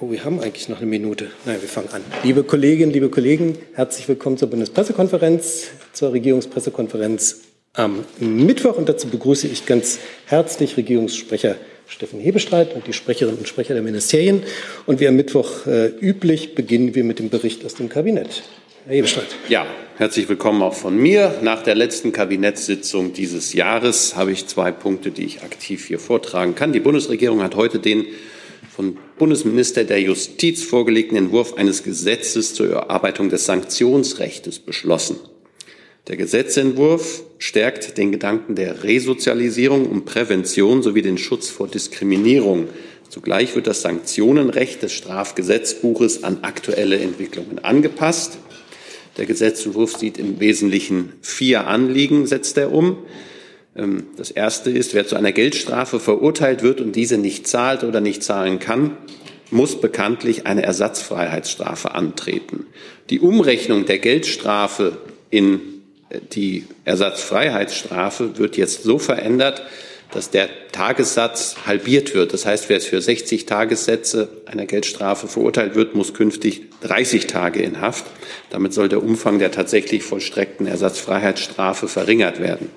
Oh, wir haben eigentlich noch eine Minute. Nein, wir fangen an. Liebe Kolleginnen, liebe Kollegen, herzlich willkommen zur Bundespressekonferenz, zur Regierungspressekonferenz am Mittwoch. Und dazu begrüße ich ganz herzlich Regierungssprecher Steffen Hebestreit und die Sprecherinnen und Sprecher der Ministerien. Und wie am Mittwoch äh, üblich beginnen wir mit dem Bericht aus dem Kabinett. Herr Hebestreit. Ja, herzlich willkommen auch von mir. Nach der letzten Kabinettssitzung dieses Jahres habe ich zwei Punkte, die ich aktiv hier vortragen kann. Die Bundesregierung hat heute den von Bundesminister der Justiz vorgelegten Entwurf eines Gesetzes zur Erarbeitung des Sanktionsrechts beschlossen. Der Gesetzentwurf stärkt den Gedanken der Resozialisierung und Prävention sowie den Schutz vor Diskriminierung. Zugleich wird das Sanktionenrecht des Strafgesetzbuches an aktuelle Entwicklungen angepasst. Der Gesetzentwurf sieht im Wesentlichen vier Anliegen, setzt er um. Ähm, das erste ist, wer zu einer Geldstrafe verurteilt wird und diese nicht zahlt oder nicht zahlen kann, muss bekanntlich eine Ersatzfreiheitsstrafe antreten. Die Umrechnung der Geldstrafe in äh, die Ersatzfreiheitsstrafe wird jetzt so verändert, dass der Tagessatz halbiert wird. Das heißt, wer für 60 Tagessätze einer Geldstrafe verurteilt wird, muss künftig 30 Tage in Haft. Damit soll der Umfang der tatsächlich vollstreckten Ersatzfreiheitsstrafe verringert werden.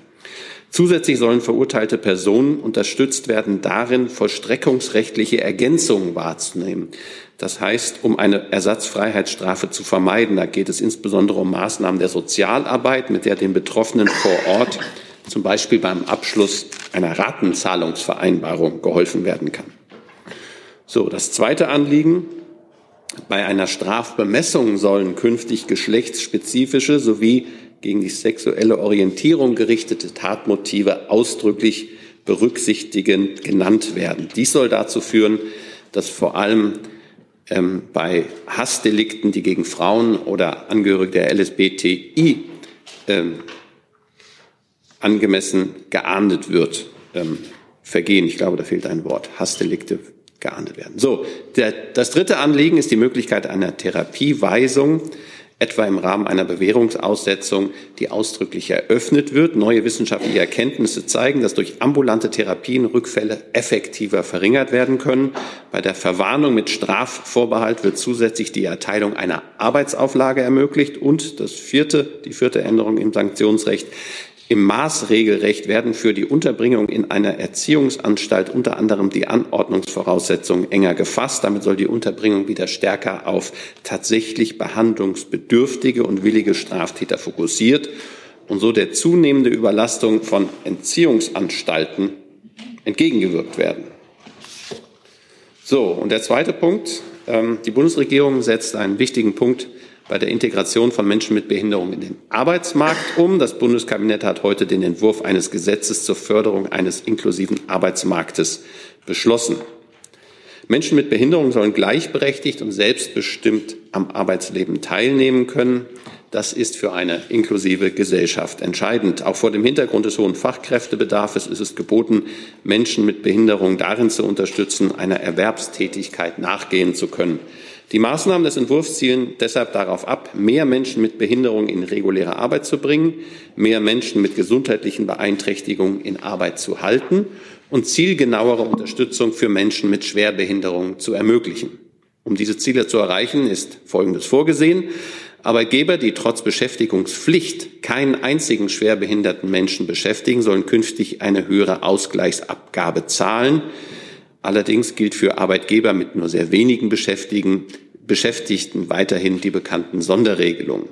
Zusätzlich sollen verurteilte Personen unterstützt werden, darin vollstreckungsrechtliche Ergänzungen wahrzunehmen. Das heißt, um eine Ersatzfreiheitsstrafe zu vermeiden, da geht es insbesondere um Maßnahmen der Sozialarbeit, mit der den Betroffenen vor Ort zum Beispiel beim Abschluss einer Ratenzahlungsvereinbarung geholfen werden kann. So, das zweite Anliegen. Bei einer Strafbemessung sollen künftig geschlechtsspezifische sowie gegen die sexuelle Orientierung gerichtete Tatmotive ausdrücklich berücksichtigend genannt werden. Dies soll dazu führen, dass vor allem ähm, bei Hassdelikten, die gegen Frauen oder Angehörige der LSBTI ähm, angemessen geahndet wird, ähm, Vergehen, ich glaube, da fehlt ein Wort, Hassdelikte geahndet werden. So, der, das dritte Anliegen ist die Möglichkeit einer Therapieweisung etwa im Rahmen einer Bewährungsaussetzung, die ausdrücklich eröffnet wird. Neue wissenschaftliche Erkenntnisse zeigen, dass durch ambulante Therapien Rückfälle effektiver verringert werden können. Bei der Verwarnung mit Strafvorbehalt wird zusätzlich die Erteilung einer Arbeitsauflage ermöglicht. Und das vierte, die vierte Änderung im Sanktionsrecht, im Maßregelrecht werden für die Unterbringung in einer Erziehungsanstalt unter anderem die Anordnungsvoraussetzungen enger gefasst. Damit soll die Unterbringung wieder stärker auf tatsächlich behandlungsbedürftige und willige Straftäter fokussiert und so der zunehmende Überlastung von Entziehungsanstalten entgegengewirkt werden. So, und der zweite Punkt. Ähm, die Bundesregierung setzt einen wichtigen Punkt bei der Integration von Menschen mit Behinderung in den Arbeitsmarkt um. Das Bundeskabinett hat heute den Entwurf eines Gesetzes zur Förderung eines inklusiven Arbeitsmarktes beschlossen. Menschen mit Behinderung sollen gleichberechtigt und selbstbestimmt am Arbeitsleben teilnehmen können. Das ist für eine inklusive Gesellschaft entscheidend. Auch vor dem Hintergrund des hohen Fachkräftebedarfs ist es geboten, Menschen mit Behinderung darin zu unterstützen, einer Erwerbstätigkeit nachgehen zu können. Die Maßnahmen des Entwurfs zielen deshalb darauf ab, mehr Menschen mit Behinderung in reguläre Arbeit zu bringen, mehr Menschen mit gesundheitlichen Beeinträchtigungen in Arbeit zu halten und zielgenauere Unterstützung für Menschen mit Schwerbehinderung zu ermöglichen. Um diese Ziele zu erreichen, ist Folgendes vorgesehen. Arbeitgeber, die trotz Beschäftigungspflicht keinen einzigen schwerbehinderten Menschen beschäftigen, sollen künftig eine höhere Ausgleichsabgabe zahlen. Allerdings gilt für Arbeitgeber mit nur sehr wenigen Beschäftigten, weiterhin die bekannten Sonderregelungen.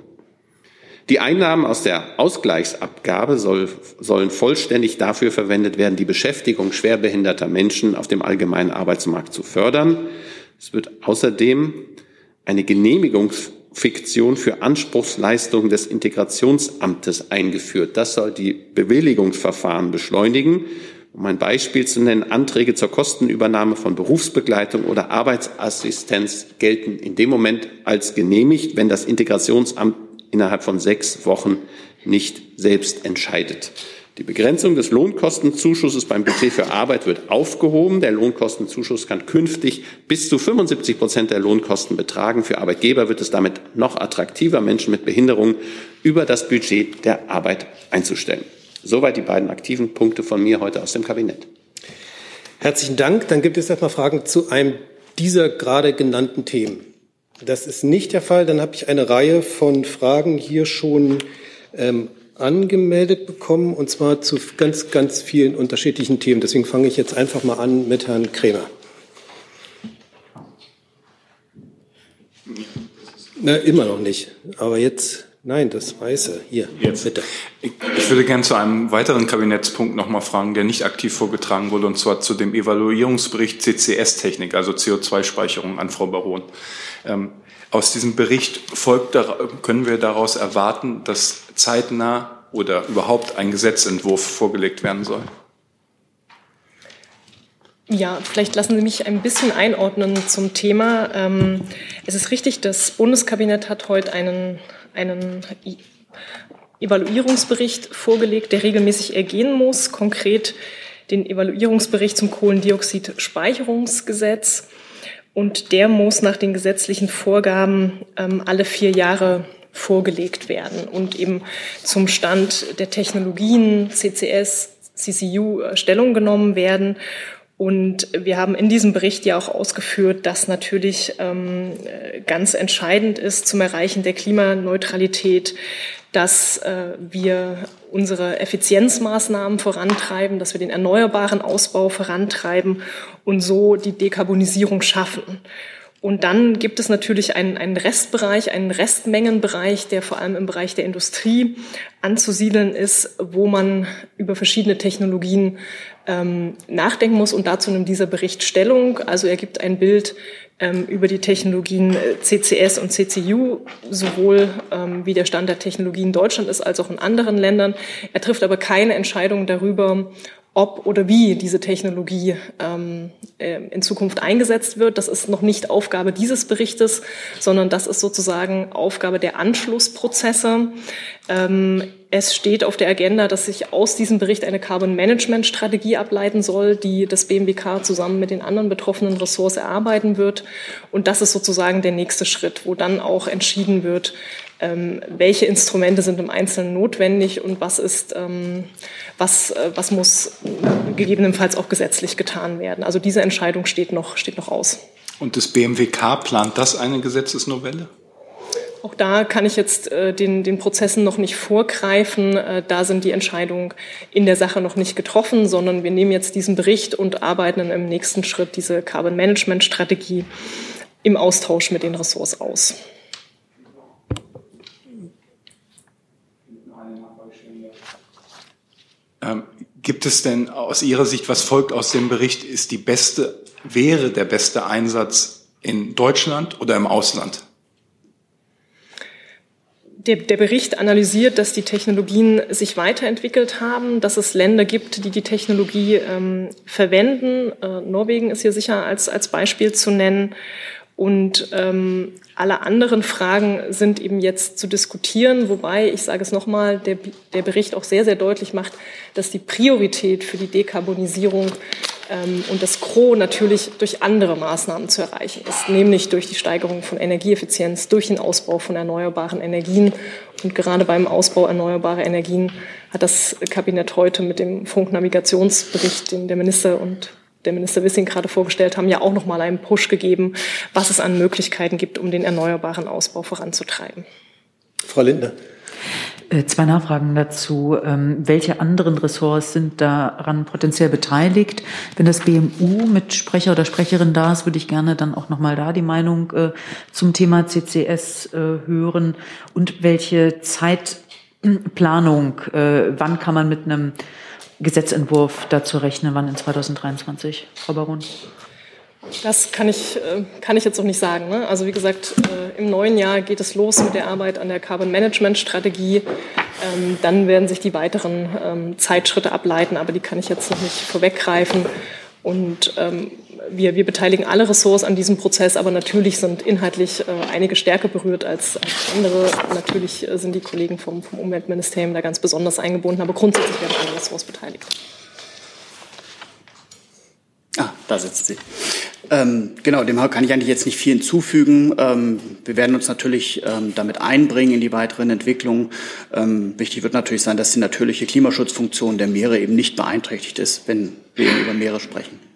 Die Einnahmen aus der Ausgleichsabgabe soll, sollen vollständig dafür verwendet werden, die Beschäftigung schwerbehinderter Menschen auf dem allgemeinen Arbeitsmarkt zu fördern. Es wird außerdem eine Genehmigungsfiktion für Anspruchsleistungen des Integrationsamtes eingeführt. Das soll die Bewilligungsverfahren beschleunigen um ein Beispiel zu nennen, Anträge zur Kostenübernahme von Berufsbegleitung oder Arbeitsassistenz gelten in dem Moment als genehmigt, wenn das Integrationsamt innerhalb von sechs Wochen nicht selbst entscheidet. Die Begrenzung des Lohnkostenzuschusses beim Budget für Arbeit wird aufgehoben. Der Lohnkostenzuschuss kann künftig bis zu 75 Prozent der Lohnkosten betragen. Für Arbeitgeber wird es damit noch attraktiver, Menschen mit Behinderungen über das Budget der Arbeit einzustellen. Soweit die beiden aktiven Punkte von mir heute aus dem Kabinett. Herzlichen Dank. Dann gibt es erstmal Fragen zu einem dieser gerade genannten Themen? Das ist nicht der Fall. Dann habe ich eine Reihe von Fragen hier schon ähm, angemeldet bekommen, und zwar zu ganz, ganz vielen unterschiedlichen Themen. Deswegen fange ich jetzt einfach mal an mit Herrn Krämer. Na, immer noch nicht. Aber jetzt, nein, das Weiße. Hier, jetzt. bitte. Ich, ich würde gerne zu einem weiteren Kabinettspunkt noch mal fragen, der nicht aktiv vorgetragen wurde, und zwar zu dem Evaluierungsbericht CCS-Technik, also CO2-Speicherung an Frau Baron. Ähm, aus diesem Bericht folgt, können wir daraus erwarten, dass zeitnah oder überhaupt ein Gesetzentwurf vorgelegt werden soll? Ja, vielleicht lassen Sie mich ein bisschen einordnen zum Thema. Ähm, es ist richtig, das Bundeskabinett hat heute einen, einen Evaluierungsbericht vorgelegt, der regelmäßig ergehen muss, konkret den Evaluierungsbericht zum Kohlendioxid-Speicherungsgesetz. Und der muss nach den gesetzlichen Vorgaben ähm, alle vier Jahre vorgelegt werden und eben zum Stand der Technologien CCS, CCU äh, Stellung genommen werden. Und wir haben in diesem Bericht ja auch ausgeführt, dass natürlich ähm, ganz entscheidend ist zum Erreichen der Klimaneutralität, dass äh, wir unsere Effizienzmaßnahmen vorantreiben, dass wir den erneuerbaren Ausbau vorantreiben und so die Dekarbonisierung schaffen. Und dann gibt es natürlich einen, einen Restbereich, einen Restmengenbereich, der vor allem im Bereich der Industrie anzusiedeln ist, wo man über verschiedene Technologien ähm, nachdenken muss. Und dazu nimmt dieser Bericht Stellung. Also er gibt ein Bild ähm, über die Technologien äh, CCS und CCU, sowohl ähm, wie der Stand der Technologie in Deutschland ist, als auch in anderen Ländern. Er trifft aber keine Entscheidung darüber, ob oder wie diese Technologie ähm, äh, in Zukunft eingesetzt wird. Das ist noch nicht Aufgabe dieses Berichtes, sondern das ist sozusagen Aufgabe der Anschlussprozesse. Ähm, es steht auf der Agenda, dass sich aus diesem Bericht eine Carbon Management Strategie ableiten soll, die das BMWK zusammen mit den anderen betroffenen Ressorts erarbeiten wird. Und das ist sozusagen der nächste Schritt, wo dann auch entschieden wird, ähm, welche Instrumente sind im Einzelnen notwendig und was ist, ähm, was, äh, was muss gegebenenfalls auch gesetzlich getan werden. Also diese Entscheidung steht noch, steht noch aus. Und das BMWK plant das eine Gesetzesnovelle? Auch da kann ich jetzt äh, den, den Prozessen noch nicht vorgreifen. Äh, da sind die Entscheidungen in der Sache noch nicht getroffen, sondern wir nehmen jetzt diesen Bericht und arbeiten im nächsten Schritt diese Carbon Management Strategie im Austausch mit den Ressorts aus. Ähm, gibt es denn aus Ihrer Sicht, was folgt aus dem Bericht, ist die beste, wäre der beste Einsatz in Deutschland oder im Ausland? Der, der, Bericht analysiert, dass die Technologien sich weiterentwickelt haben, dass es Länder gibt, die die Technologie ähm, verwenden. Äh, Norwegen ist hier sicher als, als Beispiel zu nennen. Und ähm, alle anderen Fragen sind eben jetzt zu diskutieren, wobei, ich sage es nochmal, der, der Bericht auch sehr, sehr deutlich macht, dass die Priorität für die Dekarbonisierung ähm, und das Gros natürlich durch andere Maßnahmen zu erreichen ist, nämlich durch die Steigerung von Energieeffizienz, durch den Ausbau von erneuerbaren Energien. Und gerade beim Ausbau erneuerbarer Energien hat das Kabinett heute mit dem Funknavigationsbericht, den der Minister und der Minister Wissing gerade vorgestellt haben, ja auch noch mal einen Push gegeben, was es an Möglichkeiten gibt, um den erneuerbaren Ausbau voranzutreiben. Frau Lindner. Äh, zwei Nachfragen dazu. Ähm, welche anderen Ressorts sind daran potenziell beteiligt? Wenn das BMU mit Sprecher oder Sprecherin da ist, würde ich gerne dann auch nochmal da die Meinung äh, zum Thema CCS äh, hören. Und welche Zeitplanung, wann kann man mit einem Gesetzentwurf dazu rechnen, wann in 2023, Frau Baron? Das kann ich, äh, kann ich jetzt noch nicht sagen. Ne? Also wie gesagt, äh, im neuen Jahr geht es los mit der Arbeit an der Carbon Management Strategie. Ähm, dann werden sich die weiteren ähm, Zeitschritte ableiten, aber die kann ich jetzt noch nicht vorweggreifen. Und ähm, wir, wir beteiligen alle Ressorts an diesem Prozess, aber natürlich sind inhaltlich äh, einige stärker berührt als, als andere. Natürlich äh, sind die Kollegen vom, vom Umweltministerium da ganz besonders eingebunden, aber grundsätzlich werden alle Ressorts beteiligt. Ah, da sitzt sie. Ähm, genau, dem kann ich eigentlich jetzt nicht viel hinzufügen. Ähm, wir werden uns natürlich ähm, damit einbringen in die weiteren Entwicklungen. Ähm, wichtig wird natürlich sein, dass die natürliche Klimaschutzfunktion der Meere eben nicht beeinträchtigt ist, wenn wir über Meere sprechen.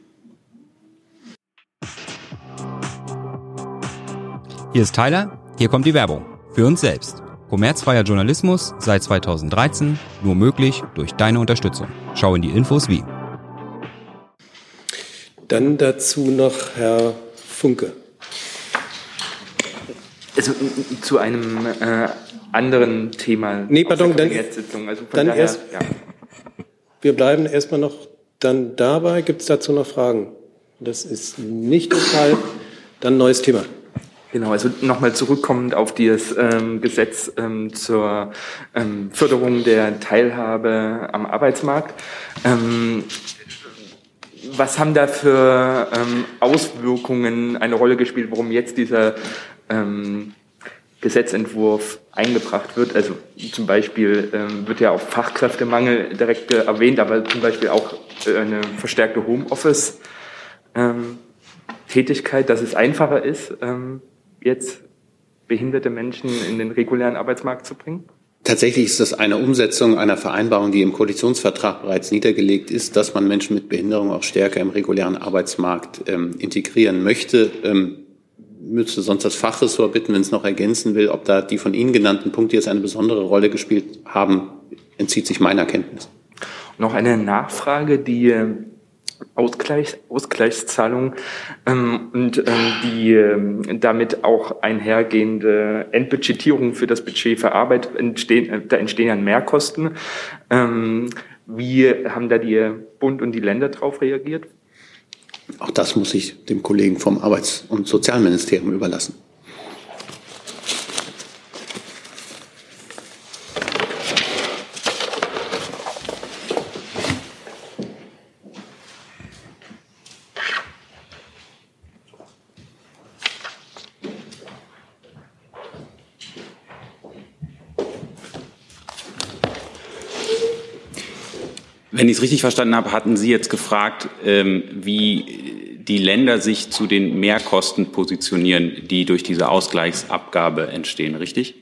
Hier ist Tyler, hier kommt die Werbung. Für uns selbst. Kommerzfreier Journalismus seit 2013, nur möglich durch deine Unterstützung. Schau in die Infos wie. Dann dazu noch Herr Funke. Also zu einem äh, anderen Thema. Nee, pardon, dann, also dann daher, erst. Ja. Wir bleiben erstmal noch dann dabei. Gibt es dazu noch Fragen? Das ist nicht der Fall. Dann neues Thema. Genau, also nochmal zurückkommend auf dieses ähm, Gesetz ähm, zur ähm, Förderung der Teilhabe am Arbeitsmarkt. Ähm, was haben da für ähm, Auswirkungen eine Rolle gespielt, warum jetzt dieser ähm, Gesetzentwurf eingebracht wird? Also zum Beispiel ähm, wird ja auch Fachkräftemangel direkt erwähnt, aber zum Beispiel auch äh, eine verstärkte Homeoffice-Tätigkeit, dass es einfacher ist, ähm, jetzt behinderte Menschen in den regulären Arbeitsmarkt zu bringen? Tatsächlich ist das eine Umsetzung einer Vereinbarung, die im Koalitionsvertrag bereits niedergelegt ist, dass man Menschen mit Behinderung auch stärker im regulären Arbeitsmarkt ähm, integrieren möchte. Ähm, müsste sonst das Fachressort bitten, wenn es noch ergänzen will, ob da die von Ihnen genannten Punkte jetzt eine besondere Rolle gespielt haben, entzieht sich meiner Kenntnis. Noch eine Nachfrage, die ähm, Ausgleich, Ausgleichszahlung ähm, und ähm, die ähm, damit auch einhergehende Endbudgetierung für das Budget für Arbeit entstehen, äh, da entstehen ja Mehrkosten. Ähm, wie haben da die Bund und die Länder darauf reagiert? Auch das muss ich dem Kollegen vom Arbeits- und Sozialministerium überlassen. Wenn ich es richtig verstanden habe, hatten Sie jetzt gefragt, ähm, wie die Länder sich zu den Mehrkosten positionieren, die durch diese Ausgleichsabgabe entstehen, richtig?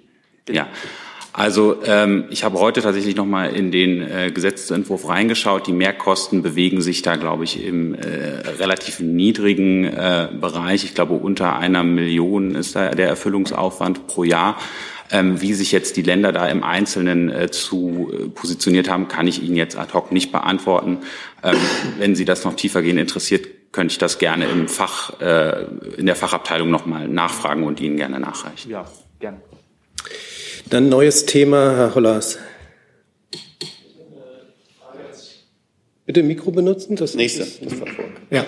Ja. Also ähm, ich habe heute tatsächlich noch mal in den äh, Gesetzentwurf reingeschaut. Die Mehrkosten bewegen sich da, glaube ich, im äh, relativ niedrigen äh, Bereich. Ich glaube, unter einer Million ist da der Erfüllungsaufwand pro Jahr. Ähm, wie sich jetzt die Länder da im Einzelnen äh, zu äh, positioniert haben, kann ich Ihnen jetzt ad hoc nicht beantworten. Ähm, wenn Sie das noch tiefergehend interessiert, könnte ich das gerne im Fach, äh, in der Fachabteilung nochmal nachfragen und Ihnen gerne nachreichen. Ja, gerne. Dann neues Thema, Herr Hollers. Bitte Mikro benutzen. Das nächste. Das ja,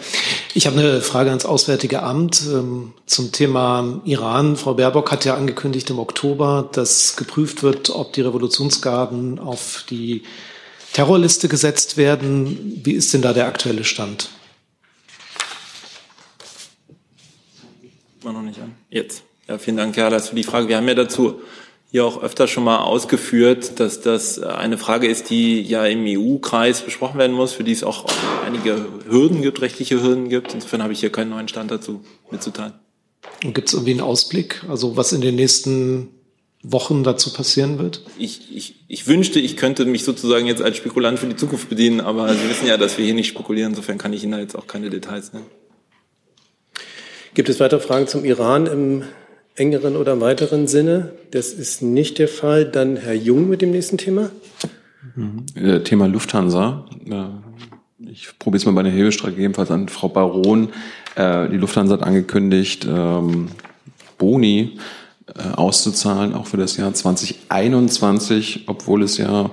ich habe eine Frage ans Auswärtige Amt ähm, zum Thema Iran. Frau Baerbock hat ja angekündigt im Oktober, dass geprüft wird, ob die Revolutionsgarden auf die Terrorliste gesetzt werden. Wie ist denn da der aktuelle Stand? War noch nicht an. Jetzt. Ja, vielen Dank, Herr Hallas, für die Frage. Wir haben ja dazu hier auch öfter schon mal ausgeführt, dass das eine Frage ist, die ja im EU-Kreis besprochen werden muss, für die es auch einige Hürden gibt, rechtliche Hürden gibt. Insofern habe ich hier keinen neuen Stand dazu mitzuteilen. Und gibt es irgendwie einen Ausblick, also was in den nächsten Wochen dazu passieren wird? Ich, ich, ich wünschte, ich könnte mich sozusagen jetzt als Spekulant für die Zukunft bedienen, aber Sie wissen ja, dass wir hier nicht spekulieren. Insofern kann ich Ihnen da jetzt auch keine Details nennen. Gibt es weitere Fragen zum Iran im engeren oder weiteren Sinne? Das ist nicht der Fall. Dann Herr Jung mit dem nächsten Thema. Mhm. Äh, Thema Lufthansa. Äh, ich probiere es mal bei der Hebelstrecke, jedenfalls an Frau Baron. Äh, die Lufthansa hat angekündigt, ähm, Boni auszuzahlen, auch für das Jahr 2021, obwohl es ja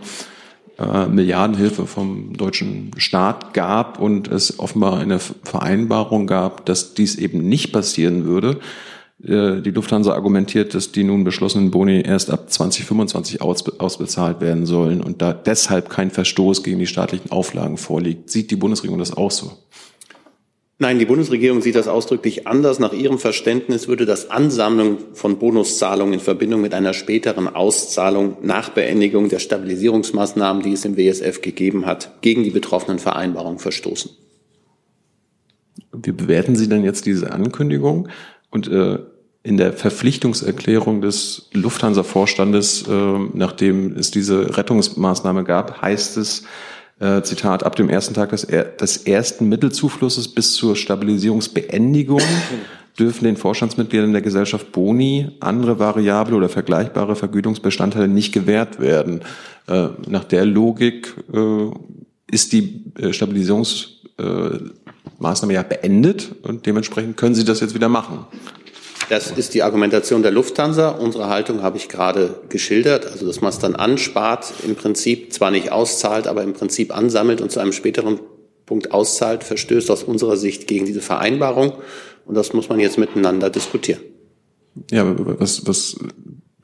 Milliardenhilfe vom deutschen Staat gab und es offenbar eine Vereinbarung gab, dass dies eben nicht passieren würde. Äh, die Lufthansa argumentiert, dass die nun beschlossenen Boni erst ab 2025 ausbezahlt werden sollen und da deshalb kein Verstoß gegen die staatlichen Auflagen vorliegt. Sieht die Bundesregierung das auch so? Nein, die Bundesregierung sieht das ausdrücklich anders. Nach ihrem Verständnis würde das Ansammeln von Bonuszahlungen in Verbindung mit einer späteren Auszahlung nach Beendigung der Stabilisierungsmaßnahmen, die es im WSF gegeben hat, gegen die betroffenen Vereinbarungen verstoßen. Wie bewerten Sie denn jetzt diese Ankündigung? Und äh, in der Verpflichtungserklärung des Lufthansa-Vorstandes, äh, nachdem es diese Rettungsmaßnahme gab, heißt es, äh, Zitat, ab dem ersten Tag des, des ersten Mittelzuflusses bis zur Stabilisierungsbeendigung dürfen den Vorstandsmitgliedern der Gesellschaft Boni andere variable oder vergleichbare Vergütungsbestandteile nicht gewährt werden. Äh, nach der Logik äh, ist die äh, Stabilisierungsmaßnahme ja beendet und dementsprechend können Sie das jetzt wieder machen. Das ist die Argumentation der Lufthansa. Unsere Haltung habe ich gerade geschildert, also dass man es dann anspart, im Prinzip zwar nicht auszahlt, aber im Prinzip ansammelt und zu einem späteren Punkt auszahlt, verstößt aus unserer Sicht gegen diese Vereinbarung. Und das muss man jetzt miteinander diskutieren. Ja, was, was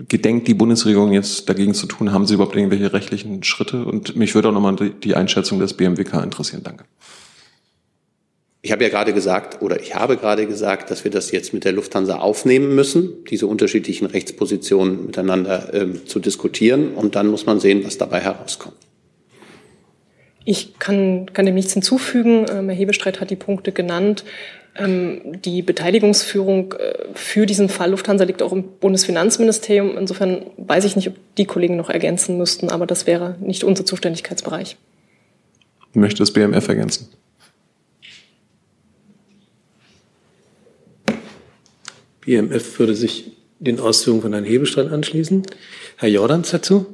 gedenkt die Bundesregierung jetzt dagegen zu tun? Haben Sie überhaupt irgendwelche rechtlichen Schritte? Und mich würde auch nochmal die Einschätzung des BMWK interessieren. Danke. Ich habe ja gerade gesagt, oder ich habe gerade gesagt, dass wir das jetzt mit der Lufthansa aufnehmen müssen, diese unterschiedlichen Rechtspositionen miteinander ähm, zu diskutieren. Und dann muss man sehen, was dabei herauskommt. Ich kann, kann dem nichts hinzufügen. Ähm, Herr Hebestreit hat die Punkte genannt. Ähm, die Beteiligungsführung äh, für diesen Fall Lufthansa liegt auch im Bundesfinanzministerium. Insofern weiß ich nicht, ob die Kollegen noch ergänzen müssten, aber das wäre nicht unser Zuständigkeitsbereich. Möchte das BMF ergänzen? BMF würde sich den Ausführungen von Herrn Hebestreit anschließen. Herr Jordans dazu?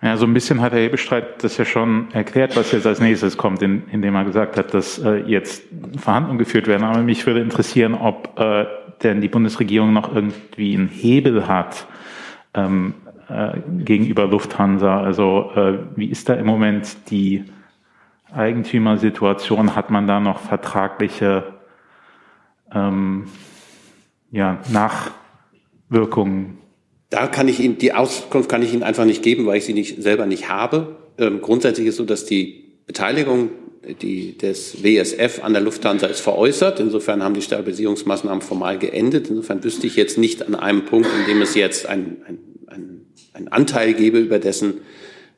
Ja, so ein bisschen hat Herr Hebestreit das ja schon erklärt, was jetzt als nächstes kommt, in, indem er gesagt hat, dass äh, jetzt Verhandlungen geführt werden. Aber mich würde interessieren, ob äh, denn die Bundesregierung noch irgendwie einen Hebel hat ähm, äh, gegenüber Lufthansa. Also äh, wie ist da im Moment die Eigentümersituation? Hat man da noch vertragliche ähm, ja, Nachwirkungen. Da kann ich Ihnen, die Auskunft kann ich Ihnen einfach nicht geben, weil ich sie nicht, selber nicht habe. Ähm, grundsätzlich ist so, dass die Beteiligung die, des WSF an der Lufthansa ist veräußert. Insofern haben die Stabilisierungsmaßnahmen formal geendet. Insofern wüsste ich jetzt nicht an einem Punkt, in dem es jetzt einen ein, ein Anteil gäbe, über dessen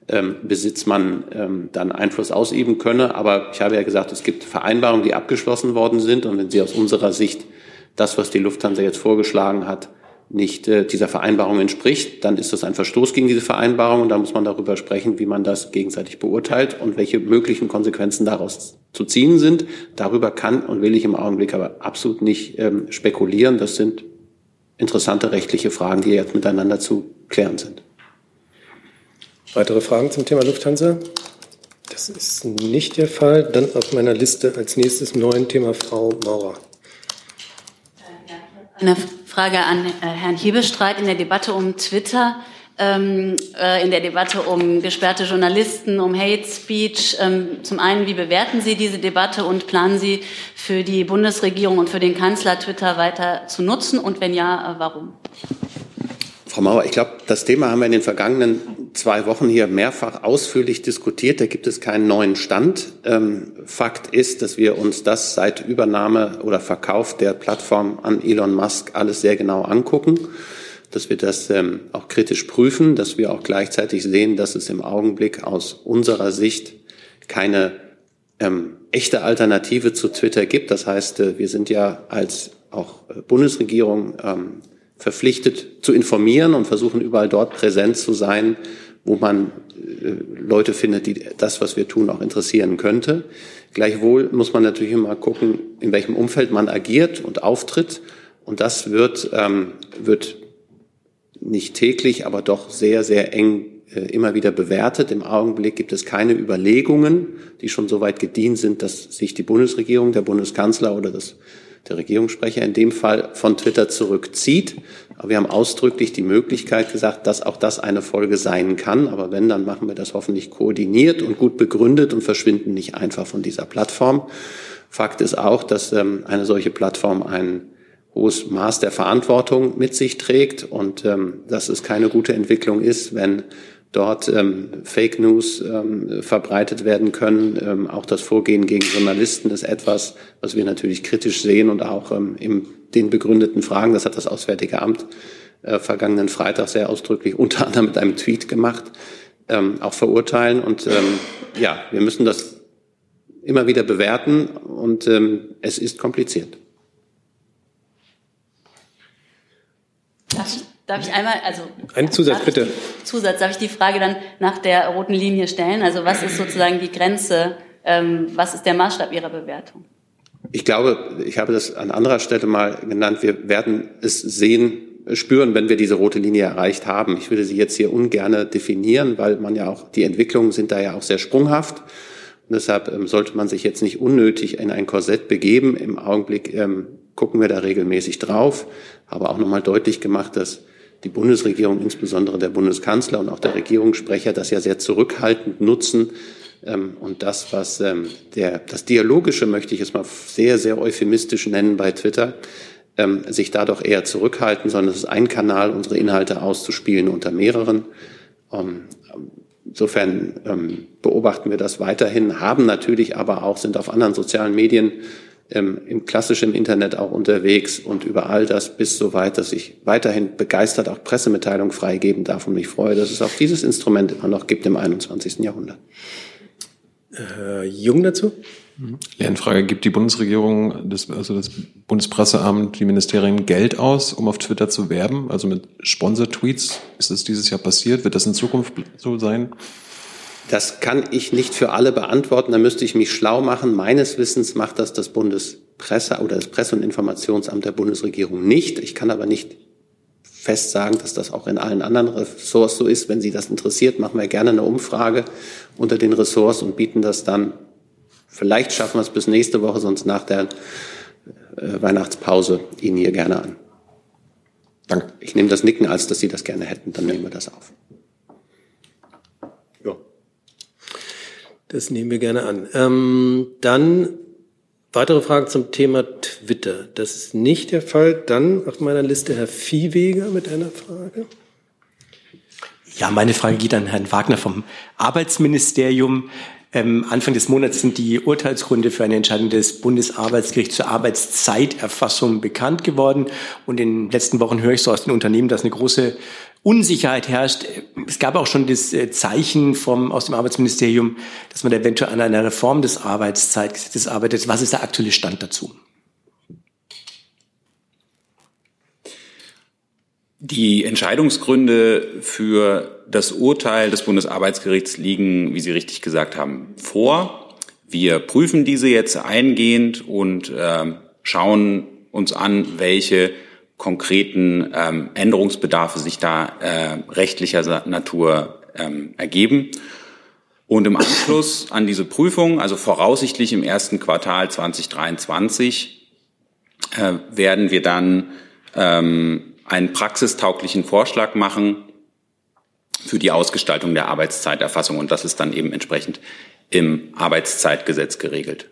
ähm, Besitz man ähm, dann Einfluss ausüben könne. Aber ich habe ja gesagt, es gibt Vereinbarungen, die abgeschlossen worden sind. Und wenn sie aus unserer Sicht das, was die Lufthansa jetzt vorgeschlagen hat, nicht äh, dieser Vereinbarung entspricht, dann ist das ein Verstoß gegen diese Vereinbarung und da muss man darüber sprechen, wie man das gegenseitig beurteilt und welche möglichen Konsequenzen daraus zu ziehen sind. Darüber kann und will ich im Augenblick aber absolut nicht ähm, spekulieren. Das sind interessante rechtliche Fragen, die jetzt miteinander zu klären sind. Weitere Fragen zum Thema Lufthansa? Das ist nicht der Fall. Dann auf meiner Liste als nächstes neuen Thema Frau Maurer. Eine Frage an äh, Herrn Hebestreit in der Debatte um Twitter, ähm, äh, in der Debatte um gesperrte Journalisten, um Hate Speech. Ähm, zum einen, wie bewerten Sie diese Debatte und planen Sie für die Bundesregierung und für den Kanzler Twitter weiter zu nutzen? Und wenn ja, äh, warum? Frau Mauer, ich glaube, das Thema haben wir in den vergangenen zwei Wochen hier mehrfach ausführlich diskutiert. Da gibt es keinen neuen Stand. Ähm, Fakt ist, dass wir uns das seit Übernahme oder Verkauf der Plattform an Elon Musk alles sehr genau angucken, dass wir das ähm, auch kritisch prüfen, dass wir auch gleichzeitig sehen, dass es im Augenblick aus unserer Sicht keine ähm, echte Alternative zu Twitter gibt. Das heißt, äh, wir sind ja als auch äh, Bundesregierung ähm, verpflichtet zu informieren und versuchen überall dort präsent zu sein, wo man äh, Leute findet, die das, was wir tun, auch interessieren könnte. Gleichwohl muss man natürlich immer gucken, in welchem Umfeld man agiert und auftritt. Und das wird, ähm, wird nicht täglich, aber doch sehr, sehr eng äh, immer wieder bewertet. Im Augenblick gibt es keine Überlegungen, die schon so weit gedient sind, dass sich die Bundesregierung, der Bundeskanzler oder das der Regierungssprecher in dem Fall von Twitter zurückzieht. Aber wir haben ausdrücklich die Möglichkeit gesagt, dass auch das eine Folge sein kann. Aber wenn, dann machen wir das hoffentlich koordiniert und gut begründet und verschwinden nicht einfach von dieser Plattform. Fakt ist auch, dass ähm, eine solche Plattform ein hohes Maß der Verantwortung mit sich trägt und ähm, dass es keine gute Entwicklung ist, wenn dort ähm, Fake News ähm, verbreitet werden können. Ähm, auch das Vorgehen gegen Journalisten ist etwas, was wir natürlich kritisch sehen und auch ähm, in den begründeten Fragen, das hat das Auswärtige Amt äh, vergangenen Freitag sehr ausdrücklich unter anderem mit einem Tweet gemacht, ähm, auch verurteilen. Und ähm, ja, wir müssen das immer wieder bewerten und ähm, es ist kompliziert. Das Darf ich einmal, also. Ein Zusatz, bitte. Zusatz, darf ich die Frage dann nach der roten Linie stellen? Also, was ist sozusagen die Grenze, ähm, was ist der Maßstab Ihrer Bewertung? Ich glaube, ich habe das an anderer Stelle mal genannt, wir werden es sehen, spüren, wenn wir diese rote Linie erreicht haben. Ich würde sie jetzt hier ungern definieren, weil man ja auch, die Entwicklungen sind da ja auch sehr sprunghaft. Und deshalb ähm, sollte man sich jetzt nicht unnötig in ein Korsett begeben. Im Augenblick ähm, gucken wir da regelmäßig drauf, aber auch nochmal deutlich gemacht, dass die Bundesregierung, insbesondere der Bundeskanzler und auch der Regierungssprecher, das ja sehr zurückhaltend nutzen. Ähm, und das, was ähm, der, das Dialogische möchte ich es mal sehr, sehr euphemistisch nennen bei Twitter, ähm, sich da doch eher zurückhalten, sondern es ist ein Kanal, unsere Inhalte auszuspielen unter mehreren. Insofern beobachten wir das weiterhin, haben natürlich aber auch, sind auf anderen sozialen Medien ähm, im klassischen Internet auch unterwegs und über all das bis so weit, dass ich weiterhin begeistert auch Pressemitteilungen freigeben darf und mich freue, dass es auch dieses Instrument immer noch gibt im 21. Jahrhundert. Herr Jung dazu? Lernfrage, gibt die Bundesregierung, das, also das Bundespresseamt, die Ministerien Geld aus, um auf Twitter zu werben? Also mit Sponsor-Tweets? Ist das dieses Jahr passiert? Wird das in Zukunft so sein? Das kann ich nicht für alle beantworten. Da müsste ich mich schlau machen. Meines Wissens macht das das Bundespresse oder das Presse- und Informationsamt der Bundesregierung nicht. Ich kann aber nicht fest sagen, dass das auch in allen anderen Ressorts so ist. Wenn Sie das interessiert, machen wir gerne eine Umfrage unter den Ressorts und bieten das dann Vielleicht schaffen wir es bis nächste Woche, sonst nach der äh, Weihnachtspause Ihnen hier gerne an. Danke. Ich nehme das Nicken, als dass Sie das gerne hätten. Dann nehmen wir das auf. Das nehmen wir gerne an. Ähm, dann weitere Fragen zum Thema Twitter. Das ist nicht der Fall. Dann auf meiner Liste Herr Viehweger mit einer Frage. Ja, meine Frage geht an Herrn Wagner vom Arbeitsministerium. Ähm, Anfang des Monats sind die Urteilsgründe für eine Entscheidung des Bundesarbeitsgerichts zur Arbeitszeiterfassung bekannt geworden. Und in den letzten Wochen höre ich so aus den Unternehmen, dass eine große Unsicherheit herrscht. Es gab auch schon das äh, Zeichen vom, aus dem Arbeitsministerium, dass man eventuell an einer Reform des Arbeitszeitgesetzes arbeitet. Was ist der aktuelle Stand dazu? Die Entscheidungsgründe für das Urteil des Bundesarbeitsgerichts liegen, wie Sie richtig gesagt haben, vor. Wir prüfen diese jetzt eingehend und äh, schauen uns an, welche konkreten ähm, Änderungsbedarfe sich da äh, rechtlicher Natur ähm, ergeben. Und im Anschluss an diese Prüfung, also voraussichtlich im ersten Quartal 2023, äh, werden wir dann ähm, einen praxistauglichen Vorschlag machen für die Ausgestaltung der Arbeitszeiterfassung. Und das ist dann eben entsprechend im Arbeitszeitgesetz geregelt.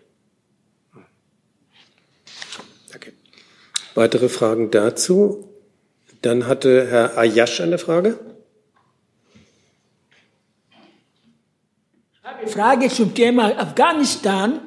Weitere Fragen dazu? Dann hatte Herr Ayash eine Frage. Ich habe eine Frage zum Thema Afghanistan.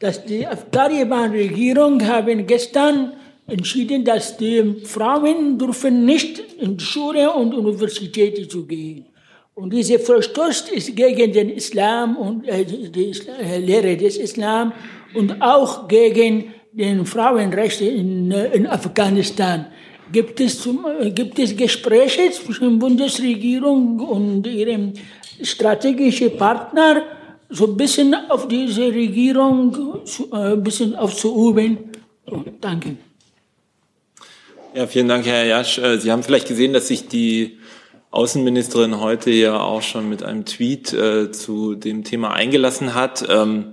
Dass die Taliban-Regierung haben gestern entschieden, dass die Frauen dürfen nicht in Schule und Universitäten zu gehen. Und diese Verstoß ist gegen den Islam und äh, die äh, Lehre des Islam und auch gegen den Frauenrechte in, äh, in Afghanistan. Gibt es, zum, äh, gibt es Gespräche zwischen Bundesregierung und ihrem strategischen Partner, so ein bisschen auf diese Regierung äh, ein bisschen aufzuüben? Danke. Ja, vielen Dank, Herr Jasch. Äh, Sie haben vielleicht gesehen, dass sich die Außenministerin heute ja auch schon mit einem Tweet äh, zu dem Thema eingelassen hat. Ähm,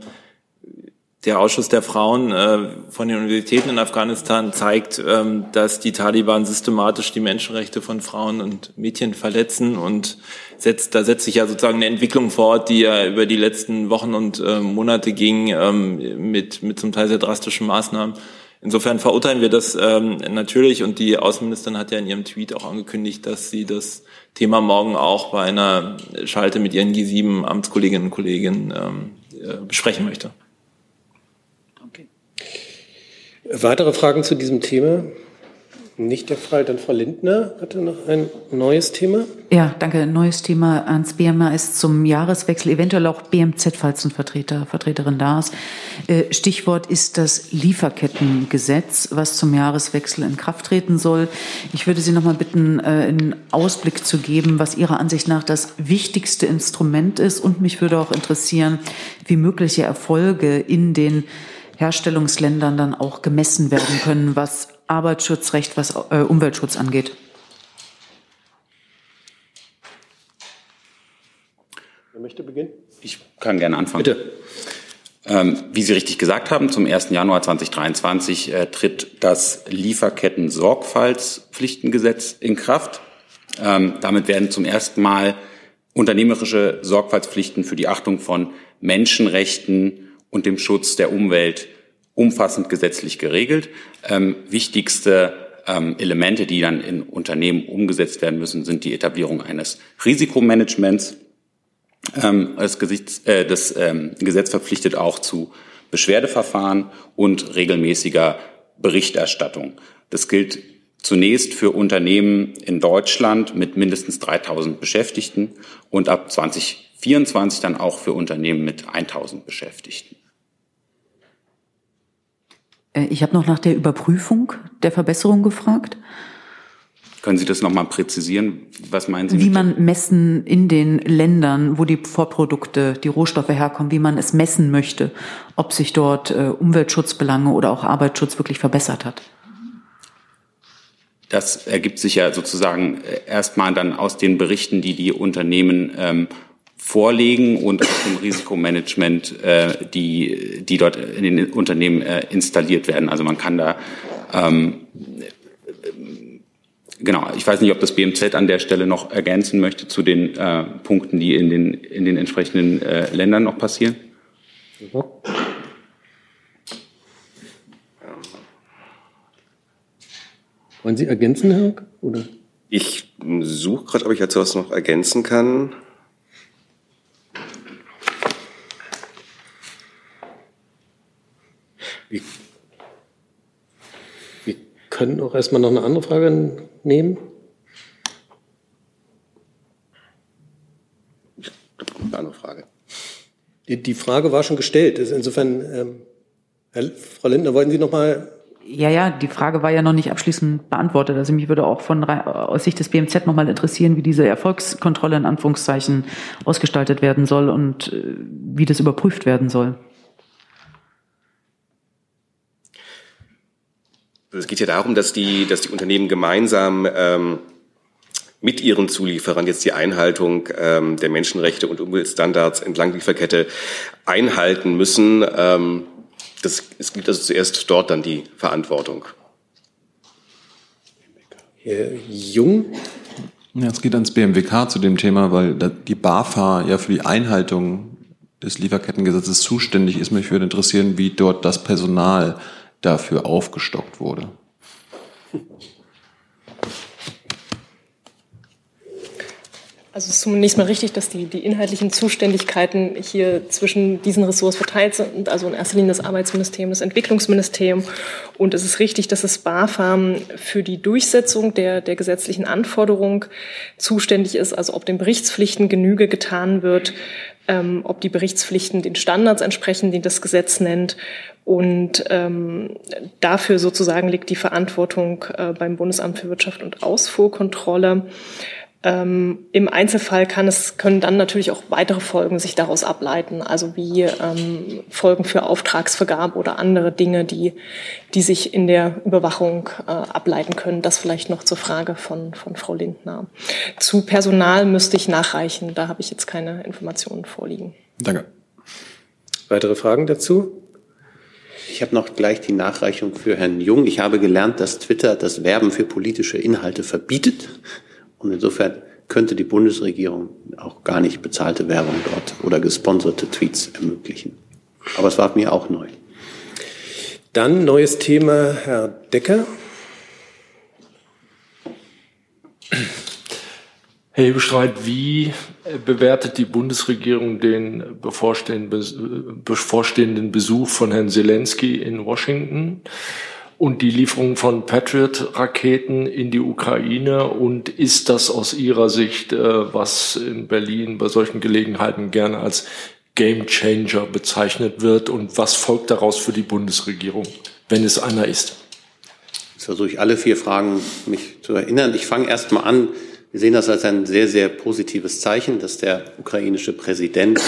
der Ausschuss der Frauen äh, von den Universitäten in Afghanistan zeigt, ähm, dass die Taliban systematisch die Menschenrechte von Frauen und Mädchen verletzen und setzt, da setzt sich ja sozusagen eine Entwicklung fort, die ja über die letzten Wochen und äh, Monate ging, ähm, mit, mit zum Teil sehr drastischen Maßnahmen. Insofern verurteilen wir das ähm, natürlich und die Außenministerin hat ja in ihrem Tweet auch angekündigt, dass sie das Thema morgen auch bei einer Schalte mit ihren G7 Amtskolleginnen und Kollegen äh, besprechen möchte. Okay. Weitere Fragen zu diesem Thema? Nicht der Fall. Dann Frau Lindner hatte noch ein neues Thema. Ja, danke. Neues Thema ans BMAS zum Jahreswechsel, eventuell auch BMZ, falls ein Vertreter, Vertreterin da ist. Äh, Stichwort ist das Lieferkettengesetz, was zum Jahreswechsel in Kraft treten soll. Ich würde Sie noch mal bitten, äh, einen Ausblick zu geben, was Ihrer Ansicht nach das wichtigste Instrument ist. Und mich würde auch interessieren, wie mögliche Erfolge in den Herstellungsländern dann auch gemessen werden können, was Arbeitsschutzrecht, was äh, Umweltschutz angeht? Wer möchte beginnen? Ich kann gerne anfangen. Bitte. Ähm, wie Sie richtig gesagt haben, zum 1. Januar 2023 äh, tritt das Lieferketten-Sorgfaltspflichtengesetz in Kraft. Ähm, damit werden zum ersten Mal unternehmerische Sorgfaltspflichten für die Achtung von Menschenrechten und dem Schutz der Umwelt umfassend gesetzlich geregelt. Ähm, wichtigste ähm, Elemente, die dann in Unternehmen umgesetzt werden müssen, sind die Etablierung eines Risikomanagements, ähm, das, Gesichts, äh, das ähm, Gesetz verpflichtet auch zu Beschwerdeverfahren und regelmäßiger Berichterstattung. Das gilt zunächst für Unternehmen in Deutschland mit mindestens 3000 Beschäftigten und ab 2024 dann auch für Unternehmen mit 1000 Beschäftigten. Äh, ich habe noch nach der Überprüfung der Verbesserung gefragt. Können Sie das nochmal präzisieren? Was meinen Sie? Wie man messen in den Ländern, wo die Vorprodukte, die Rohstoffe herkommen, wie man es messen möchte, ob sich dort äh, Umweltschutzbelange oder auch Arbeitsschutz wirklich verbessert hat? Das ergibt sich ja sozusagen äh, erstmal dann aus den Berichten, die die Unternehmen ähm, vorlegen und aus dem Risikomanagement, äh, die, die dort in den Unternehmen äh, installiert werden. Also man kann da ähm, Genau, ich weiß nicht, ob das BMZ an der Stelle noch ergänzen möchte zu den äh, Punkten, die in den, in den entsprechenden äh, Ländern noch passieren. Mhm. Wollen Sie ergänzen, Herr Oder? Ich suche gerade, ob ich dazu was noch ergänzen kann. Wie können auch erstmal noch eine andere Frage nehmen. Eine andere Frage. Die, die Frage war schon gestellt. Insofern, ähm, Herr, Frau Lindner, wollten Sie noch mal ja, ja, die Frage war ja noch nicht abschließend beantwortet. Also mich würde auch von aus Sicht des BMZ nochmal interessieren, wie diese Erfolgskontrolle in Anführungszeichen ausgestaltet werden soll und äh, wie das überprüft werden soll. Es geht ja darum, dass die, dass die Unternehmen gemeinsam ähm, mit ihren Zulieferern jetzt die Einhaltung ähm, der Menschenrechte und Umweltstandards entlang der Lieferkette einhalten müssen. Ähm, das, es gibt also zuerst dort dann die Verantwortung. Herr Jung? Ja, es geht ans BMWK zu dem Thema, weil die BAFA ja für die Einhaltung des Lieferkettengesetzes zuständig ist. Mich würde interessieren, wie dort das Personal dafür aufgestockt wurde. Also es ist zunächst mal richtig, dass die, die inhaltlichen Zuständigkeiten hier zwischen diesen Ressorts verteilt sind, also in erster Linie das Arbeitsministerium, das Entwicklungsministerium. Und es ist richtig, dass das BAFAM für die Durchsetzung der, der gesetzlichen Anforderung zuständig ist, also ob den Berichtspflichten Genüge getan wird, ähm, ob die Berichtspflichten den Standards entsprechen, die das Gesetz nennt. Und ähm, dafür sozusagen liegt die Verantwortung äh, beim Bundesamt für Wirtschaft und Ausfuhrkontrolle. Ähm, Im Einzelfall kann es, können dann natürlich auch weitere Folgen sich daraus ableiten, also wie ähm, Folgen für Auftragsvergabe oder andere Dinge, die, die sich in der Überwachung äh, ableiten können. Das vielleicht noch zur Frage von, von Frau Lindner. Zu Personal müsste ich nachreichen, da habe ich jetzt keine Informationen vorliegen. Danke. Weitere Fragen dazu? Ich habe noch gleich die Nachreichung für Herrn Jung. Ich habe gelernt, dass Twitter das Werben für politische Inhalte verbietet. Und insofern könnte die Bundesregierung auch gar nicht bezahlte Werbung dort oder gesponserte Tweets ermöglichen. Aber es war mir auch neu. Dann neues Thema, Herr Decker. Herr Hebestreit, wie bewertet die Bundesregierung den bevorstehenden Besuch von Herrn Zelensky in Washington? Und die Lieferung von Patriot-Raketen in die Ukraine? Und ist das aus Ihrer Sicht, äh, was in Berlin bei solchen Gelegenheiten gerne als Game Changer bezeichnet wird? Und was folgt daraus für die Bundesregierung, wenn es einer ist? Jetzt versuche ich alle vier Fragen mich zu erinnern. Ich fange erst mal an. Wir sehen das als ein sehr, sehr positives Zeichen, dass der ukrainische Präsident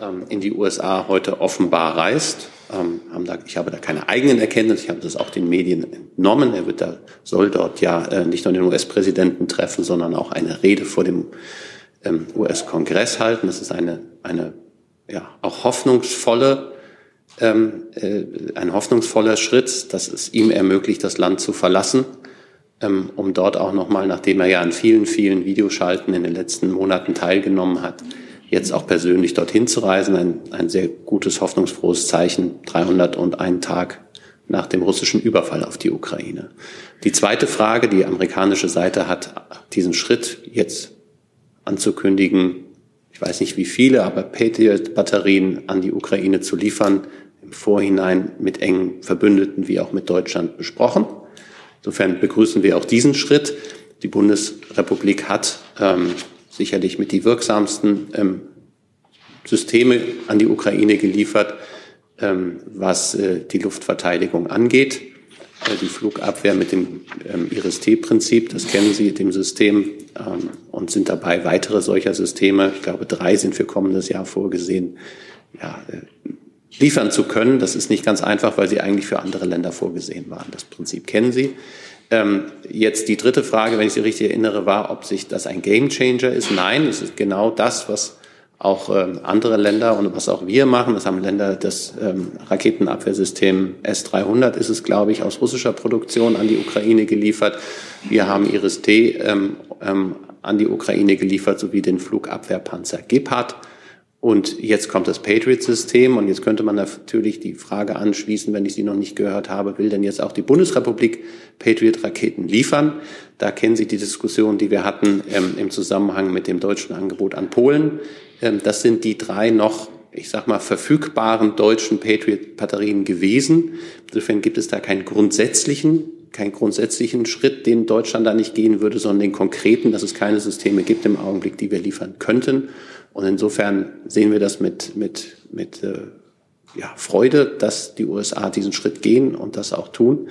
ähm, in die USA heute offenbar reist. Ähm, haben da, ich habe da keine eigenen Erkenntnisse, ich habe das auch den Medien entnommen. Er wird da, soll dort ja äh, nicht nur den US-Präsidenten treffen, sondern auch eine Rede vor dem ähm, US-Kongress halten. Das ist eine, eine ja, auch hoffnungsvolle, ähm, äh, ein hoffnungsvoller Schritt, dass es ihm ermöglicht, das Land zu verlassen, ähm, um dort auch nochmal, nachdem er ja an vielen, vielen Videoschalten in den letzten Monaten teilgenommen hat, jetzt auch persönlich dorthin zu reisen. Ein, ein sehr gutes, hoffnungsfrohes Zeichen, 301 Tag nach dem russischen Überfall auf die Ukraine. Die zweite Frage, die amerikanische Seite hat, diesen Schritt jetzt anzukündigen, ich weiß nicht wie viele, aber Patriot-Batterien an die Ukraine zu liefern, im Vorhinein mit engen Verbündeten wie auch mit Deutschland besprochen. Insofern begrüßen wir auch diesen Schritt. Die Bundesrepublik hat ähm, sicherlich mit die wirksamsten ähm, Systeme an die Ukraine geliefert, ähm, was äh, die Luftverteidigung angeht. Äh, die Flugabwehr mit dem ähm, IRIS-T-Prinzip, das kennen Sie, dem System, ähm, und sind dabei weitere solcher Systeme, ich glaube drei sind für kommendes Jahr vorgesehen, ja, äh, liefern zu können. Das ist nicht ganz einfach, weil sie eigentlich für andere Länder vorgesehen waren. Das Prinzip kennen Sie. Ähm, jetzt die dritte Frage, wenn ich sie richtig erinnere, war, ob sich das ein Gamechanger ist. Nein, es ist genau das, was auch ähm, andere Länder und was auch wir machen. Das haben Länder, das ähm, Raketenabwehrsystem S-300 ist es, glaube ich, aus russischer Produktion an die Ukraine geliefert. Wir haben Iris-T ähm, ähm, an die Ukraine geliefert, sowie den Flugabwehrpanzer Gepard. Und jetzt kommt das Patriot-System und jetzt könnte man natürlich die Frage anschließen, wenn ich sie noch nicht gehört habe, will denn jetzt auch die Bundesrepublik Patriot-Raketen liefern? Da kennen Sie die Diskussion, die wir hatten ähm, im Zusammenhang mit dem deutschen Angebot an Polen. Ähm, das sind die drei noch, ich sag mal, verfügbaren deutschen Patriot-Batterien gewesen. Insofern gibt es da keinen grundsätzlichen keinen grundsätzlichen Schritt, den Deutschland da nicht gehen würde, sondern den konkreten, dass es keine Systeme gibt im Augenblick, die wir liefern könnten. Und insofern sehen wir das mit, mit, mit äh, ja, Freude, dass die USA diesen Schritt gehen und das auch tun.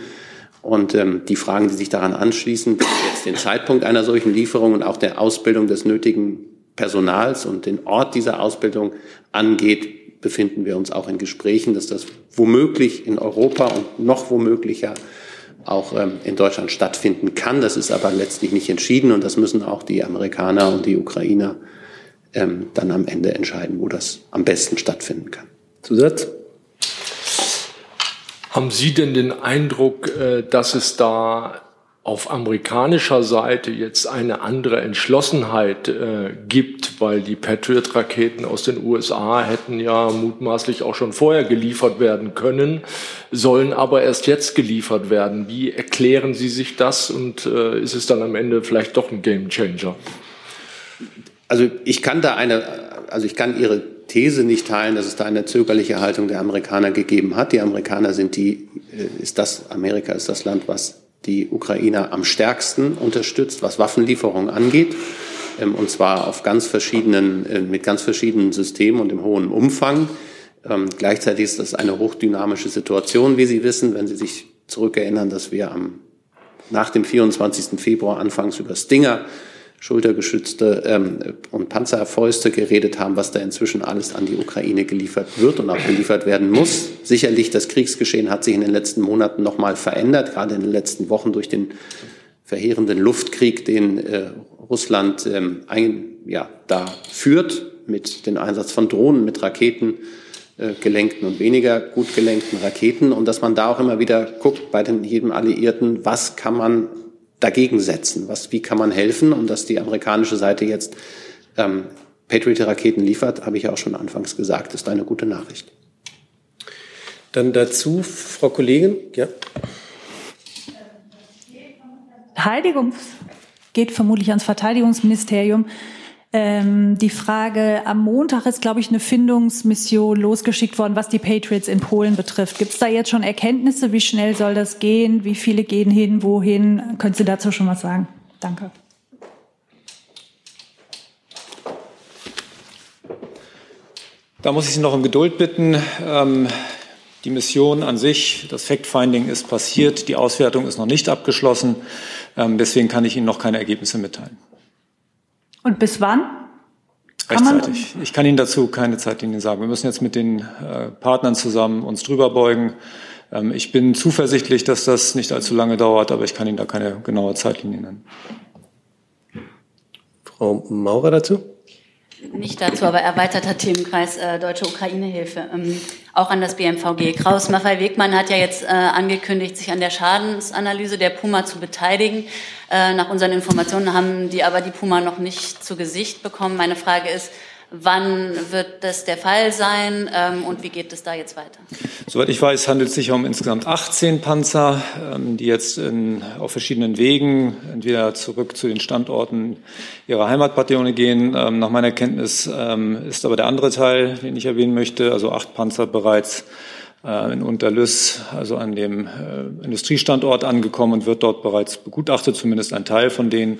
Und ähm, die Fragen, die sich daran anschließen, jetzt den Zeitpunkt einer solchen Lieferung und auch der Ausbildung des nötigen Personals und den Ort dieser Ausbildung angeht, befinden wir uns auch in Gesprächen, dass das womöglich in Europa und noch womöglicher auch ähm, in Deutschland stattfinden kann. Das ist aber letztlich nicht entschieden und das müssen auch die Amerikaner und die Ukrainer ähm, dann am Ende entscheiden, wo das am besten stattfinden kann. Zusatz? Haben Sie denn den Eindruck, äh, dass es da auf amerikanischer Seite jetzt eine andere Entschlossenheit äh, gibt, weil die Patriot-Raketen aus den USA hätten ja mutmaßlich auch schon vorher geliefert werden können, sollen aber erst jetzt geliefert werden. Wie erklären Sie sich das und äh, ist es dann am Ende vielleicht doch ein Gamechanger? Also ich kann da eine, also ich kann Ihre These nicht teilen, dass es da eine zögerliche Haltung der Amerikaner gegeben hat. Die Amerikaner sind die, äh, ist das, Amerika ist das Land, was die Ukrainer am stärksten unterstützt, was Waffenlieferungen angeht. Ähm, und zwar auf ganz verschiedenen, äh, mit ganz verschiedenen Systemen und im hohen Umfang. Ähm, gleichzeitig ist das eine hochdynamische Situation, wie Sie wissen, wenn Sie sich zurückerinnern, dass wir am, nach dem 24. Februar anfangs über Stinger schultergeschützte ähm, und Panzerfäuste geredet haben, was da inzwischen alles an die Ukraine geliefert wird und auch geliefert werden muss. Sicherlich, das Kriegsgeschehen hat sich in den letzten Monaten nochmal verändert, gerade in den letzten Wochen durch den verheerenden Luftkrieg, den äh, Russland ähm, ein, ja, da führt, mit dem Einsatz von Drohnen, mit Raketen, äh, gelenkten und weniger gut gelenkten Raketen und dass man da auch immer wieder guckt bei den jedem Alliierten, was kann man dagegen setzen? Was, wie kann man helfen? Und dass die amerikanische Seite jetzt ähm, Patriot-Raketen liefert, habe ich ja auch schon anfangs gesagt, ist eine gute Nachricht. Dann dazu, Frau Kollegin, ja. Verteidigungs geht vermutlich ans Verteidigungsministerium. Ähm, die Frage, am Montag ist, glaube ich, eine Findungsmission losgeschickt worden, was die Patriots in Polen betrifft. Gibt es da jetzt schon Erkenntnisse? Wie schnell soll das gehen? Wie viele gehen hin? Wohin? Können Sie dazu schon was sagen? Danke. Da muss ich Sie noch um Geduld bitten. Ähm, die Mission an sich, das Fact-Finding ist passiert, die Auswertung ist noch nicht abgeschlossen. Ähm, deswegen kann ich Ihnen noch keine Ergebnisse mitteilen. Und bis wann? Rechtzeitig. Ich kann Ihnen dazu keine Zeitlinie sagen. Wir müssen jetzt mit den äh, Partnern zusammen uns drüber beugen. Ähm, ich bin zuversichtlich, dass das nicht allzu lange dauert, aber ich kann Ihnen da keine genaue Zeitlinie nennen. Frau Maurer dazu? Nicht dazu, aber erweiterter Themenkreis äh, Deutsche Ukraine-Hilfe. Ähm, auch an das BMVG. Kraus Maffei Wegmann hat ja jetzt äh, angekündigt, sich an der Schadensanalyse der Puma zu beteiligen. Äh, nach unseren Informationen haben die aber die Puma noch nicht zu Gesicht bekommen. Meine Frage ist, Wann wird das der Fall sein ähm, und wie geht es da jetzt weiter? Soweit ich weiß, handelt es sich um insgesamt 18 Panzer, ähm, die jetzt in, auf verschiedenen Wegen entweder zurück zu den Standorten ihrer Heimatbataillone gehen. Ähm, nach meiner Kenntnis ähm, ist aber der andere Teil, den ich erwähnen möchte, also acht Panzer bereits äh, in Unterlüss, also an dem äh, Industriestandort angekommen und wird dort bereits begutachtet, zumindest ein Teil von denen.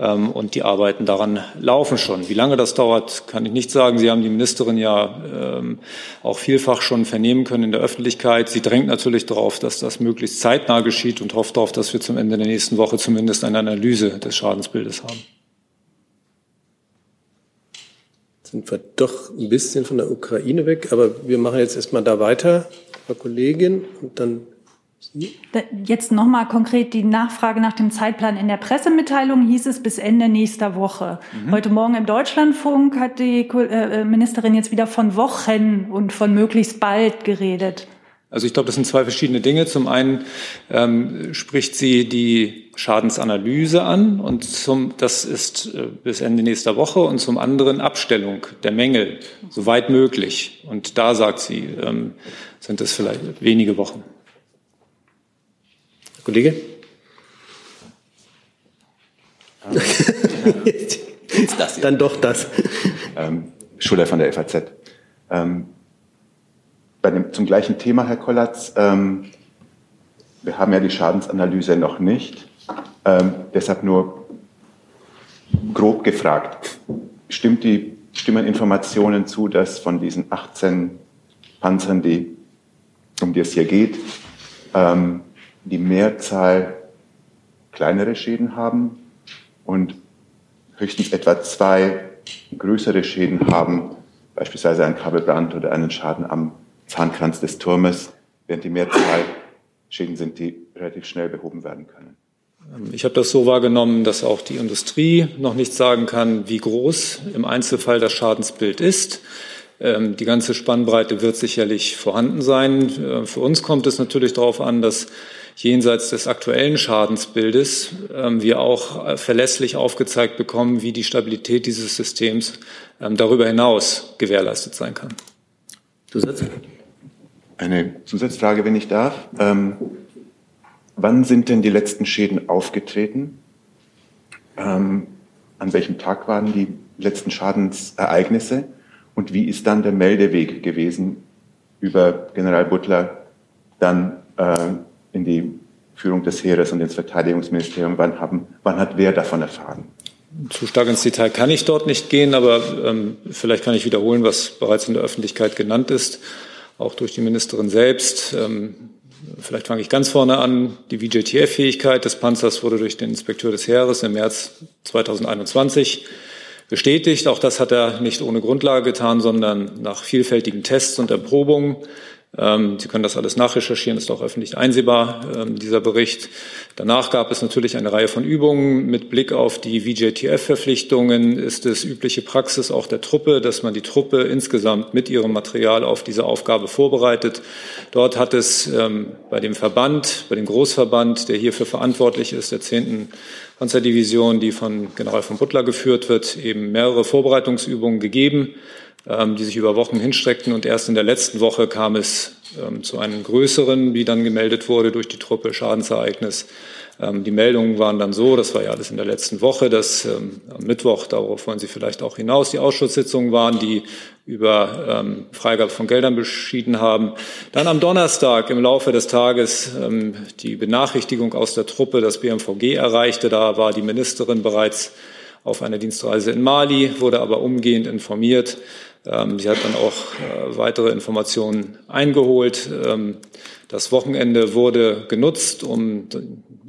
Ähm, und die Arbeiten daran laufen schon. Wie lange das dauert, kann ich nicht sagen. Sie haben die Ministerin ja ähm, auch vielfach schon vernehmen können in der Öffentlichkeit. Sie drängt natürlich darauf, dass das möglichst zeitnah geschieht und hofft darauf, dass wir zum Ende der nächsten Woche zumindest eine Analyse des Schadensbildes haben. Sind wir doch ein bisschen von der Ukraine weg, aber wir machen jetzt erstmal da weiter, Frau Kollegin, und dann Jetzt nochmal konkret die Nachfrage nach dem Zeitplan. In der Pressemitteilung hieß es bis Ende nächster Woche. Mhm. Heute Morgen im Deutschlandfunk hat die äh, Ministerin jetzt wieder von Wochen und von möglichst bald geredet. Also ich glaube, das sind zwei verschiedene Dinge. Zum einen ähm, spricht sie die Schadensanalyse an und zum, das ist äh, bis Ende nächster Woche und zum anderen Abstellung der Mängel, soweit möglich. Und da sagt sie, ähm, sind es vielleicht wenige Wochen. Kollege? Ist das hier? Dann doch das. Ähm, Schuller von der FAZ. Ähm, dem, zum gleichen Thema, Herr Kollatz, ähm, wir haben ja die Schadensanalyse noch nicht. Ähm, deshalb nur grob gefragt. Stimmt die, stimmen Informationen zu, dass von diesen 18 Panzern, die, um die es hier geht, ähm, die Mehrzahl kleinere Schäden haben und höchstens etwa zwei größere Schäden haben, beispielsweise ein Kabelbrand oder einen Schaden am Zahnkranz des Turmes, während die Mehrzahl Schäden sind, die relativ schnell behoben werden können. Ich habe das so wahrgenommen, dass auch die Industrie noch nicht sagen kann, wie groß im Einzelfall das Schadensbild ist. Ähm, die ganze Spannbreite wird sicherlich vorhanden sein. Äh, für uns kommt es natürlich darauf an, dass jenseits des aktuellen Schadensbildes ähm, wir auch äh, verlässlich aufgezeigt bekommen, wie die Stabilität dieses Systems ähm, darüber hinaus gewährleistet sein kann. Zusatz? Eine Zusatzfrage, wenn ich darf. Ähm, wann sind denn die letzten Schäden aufgetreten? Ähm, an welchem Tag waren die letzten Schadensereignisse? Und wie ist dann der Meldeweg gewesen über General Butler dann äh, in die Führung des Heeres und ins Verteidigungsministerium? Wann, haben, wann hat wer davon erfahren? Zu stark ins Detail kann ich dort nicht gehen, aber ähm, vielleicht kann ich wiederholen, was bereits in der Öffentlichkeit genannt ist, auch durch die Ministerin selbst. Ähm, vielleicht fange ich ganz vorne an. Die VJTF-Fähigkeit des Panzers wurde durch den Inspekteur des Heeres im März 2021 bestätigt. Auch das hat er nicht ohne Grundlage getan, sondern nach vielfältigen Tests und Erprobungen. Ähm, Sie können das alles nachrecherchieren, ist auch öffentlich einsehbar, ähm, dieser Bericht. Danach gab es natürlich eine Reihe von Übungen. Mit Blick auf die VJTF-Verpflichtungen ist es übliche Praxis auch der Truppe, dass man die Truppe insgesamt mit ihrem Material auf diese Aufgabe vorbereitet. Dort hat es ähm, bei dem Verband, bei dem Großverband, der hierfür verantwortlich ist, der 10. Panzerdivision, die von General von Butler geführt wird, eben mehrere Vorbereitungsübungen gegeben. Ähm, die sich über Wochen hinstreckten. Und erst in der letzten Woche kam es ähm, zu einem größeren, wie dann gemeldet wurde durch die Truppe, Schadensereignis. Ähm, die Meldungen waren dann so, das war ja alles in der letzten Woche, dass am Mittwoch, darauf wollen Sie vielleicht auch hinaus, die Ausschusssitzungen waren, die über Freigabe von Geldern beschieden haben. Dann am Donnerstag im Laufe des Tages die Benachrichtigung aus der Truppe, das BMVG erreichte. Da war die Ministerin bereits auf einer Dienstreise in Mali, wurde aber umgehend informiert, ähm, sie hat dann auch äh, weitere Informationen eingeholt. Ähm, das Wochenende wurde genutzt, um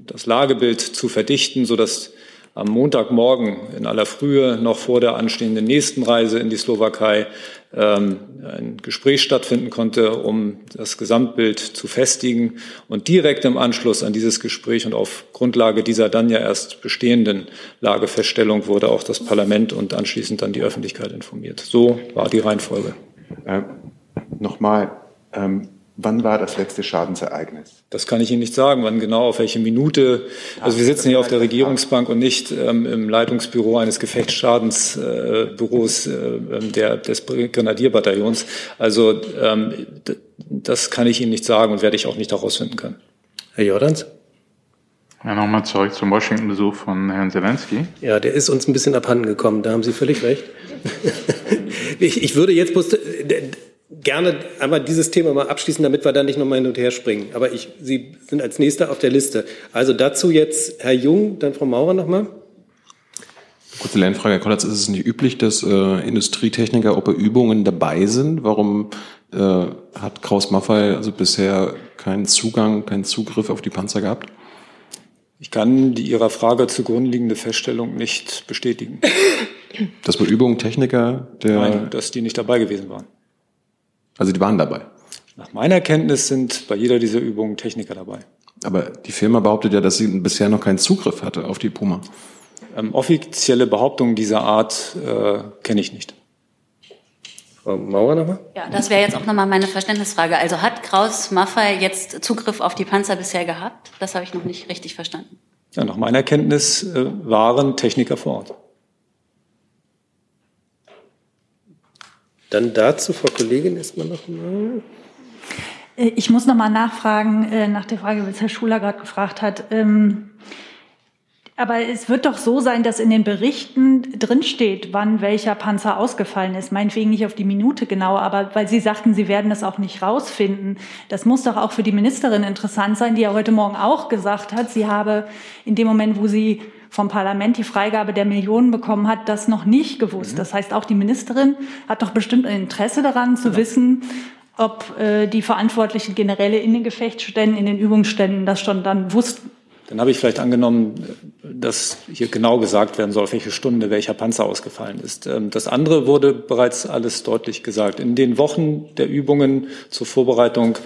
das Lagebild zu verdichten, sodass am Montagmorgen in aller Frühe, noch vor der anstehenden nächsten Reise in die Slowakei, ähm, ein Gespräch stattfinden konnte, um das Gesamtbild zu festigen. Und direkt im Anschluss an dieses Gespräch und auf Grundlage dieser dann ja erst bestehenden Lagefeststellung wurde auch das Parlament und anschließend dann die Öffentlichkeit informiert. So war die Reihenfolge. Äh, Nochmal, ähm, Wann war das letzte Schadensereignis? Das kann ich Ihnen nicht sagen, wann genau, auf welche Minute. Also wir sitzen hier auf der Regierungsbank und nicht ähm, im Leitungsbüro eines Gefechtsschadensbüros äh, äh, der, des Grenadierbataillons. Also ähm, das kann ich Ihnen nicht sagen und werde ich auch nicht herausfinden können. Herr Jordans? Ja, nochmal zurück zum Washington-Besuch von Herrn Zelensky. Ja, der ist uns ein bisschen abhanden gekommen, da haben Sie völlig recht. ich, ich würde jetzt bloß, gerne einmal dieses Thema mal abschließen, damit wir da nicht nochmal hin und her springen. Aber ich, Sie sind als Nächster auf der Liste. Also dazu jetzt Herr Jung, dann Frau Maurer nochmal. Kurze Lernfrage, Herr Kollatz, ist es nicht üblich, dass äh, Industrietechniker auch bei Übungen dabei sind? Warum äh, hat Kraus Maffei also bisher keinen Zugang, keinen Zugriff auf die Panzer gehabt? Ich kann die Ihrer Frage zugrunde liegende Feststellung nicht bestätigen. Dass bei Übungen Techniker der. Nein, dass die nicht dabei gewesen waren. Also die waren dabei. Nach meiner Kenntnis sind bei jeder dieser Übungen Techniker dabei. Aber die Firma behauptet ja, dass sie bisher noch keinen Zugriff hatte auf die Puma. Ähm, offizielle Behauptungen dieser Art äh, kenne ich nicht. Frau Mauer nochmal? Ja, das wäre jetzt auch nochmal meine Verständnisfrage. Also hat Kraus Maffei jetzt Zugriff auf die Panzer bisher gehabt? Das habe ich noch nicht richtig verstanden. Ja, nach meiner Kenntnis äh, waren Techniker vor Ort. Dann dazu, Frau Kollegin, erstmal noch mal. Äh, ich muss noch mal nachfragen, äh, nach der Frage, was Herr Schuler gerade gefragt hat. Ähm, aber es wird doch so sein, dass in den Berichten drinsteht, wann welcher Panzer ausgefallen ist. Meinetwegen nicht auf die Minute genau, aber weil Sie sagten, Sie werden das auch nicht rausfinden. Das muss doch auch für die Ministerin interessant sein, die ja heute Morgen auch gesagt hat, sie habe in dem Moment, wo sie vom Parlament die Freigabe der Millionen bekommen hat, das noch nicht gewusst. Mhm. Das heißt, auch die Ministerin hat doch bestimmt ein Interesse daran zu ja. wissen, ob äh, die verantwortlichen Generäle in den Gefechtsständen, in den Übungsständen das schon dann wussten. Dann habe ich vielleicht angenommen, dass hier genau gesagt werden soll, welche Stunde welcher Panzer ausgefallen ist. Ähm, das andere wurde bereits alles deutlich gesagt. In den Wochen der Übungen zur Vorbereitung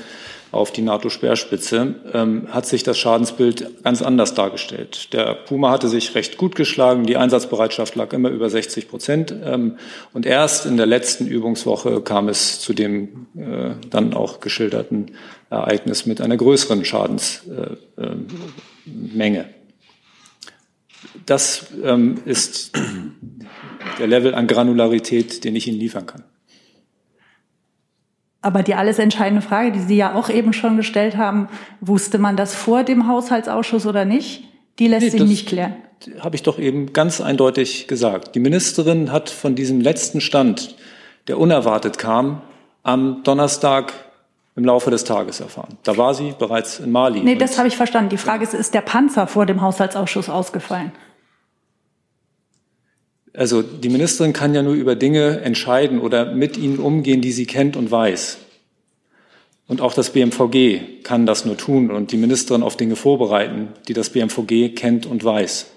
auf die NATO-Speerspitze, ähm, hat sich das Schadensbild ganz anders dargestellt. Der Puma hatte sich recht gut geschlagen, die Einsatzbereitschaft lag immer über 60 Prozent. Ähm, und erst in der letzten Übungswoche kam es zu dem äh, dann auch geschilderten Ereignis mit einer größeren Schadensmenge. Äh, äh, das ähm, ist der Level an Granularität, den ich Ihnen liefern kann. Aber die alles entscheidende Frage, die Sie ja auch eben schon gestellt haben, wusste man das vor dem Haushaltsausschuss oder nicht? Die lässt nee, sich nicht klären. Habe ich doch eben ganz eindeutig gesagt. Die Ministerin hat von diesem letzten Stand, der unerwartet kam, am Donnerstag im Laufe des Tages erfahren. Da war sie bereits in Mali. Nee, das habe ich verstanden. Die Frage ist, ist der Panzer vor dem Haushaltsausschuss ausgefallen? Also die Ministerin kann ja nur über Dinge entscheiden oder mit ihnen umgehen, die sie kennt und weiß. Und auch das BMVG kann das nur tun und die Ministerin auf Dinge vorbereiten, die das BMVG kennt und weiß.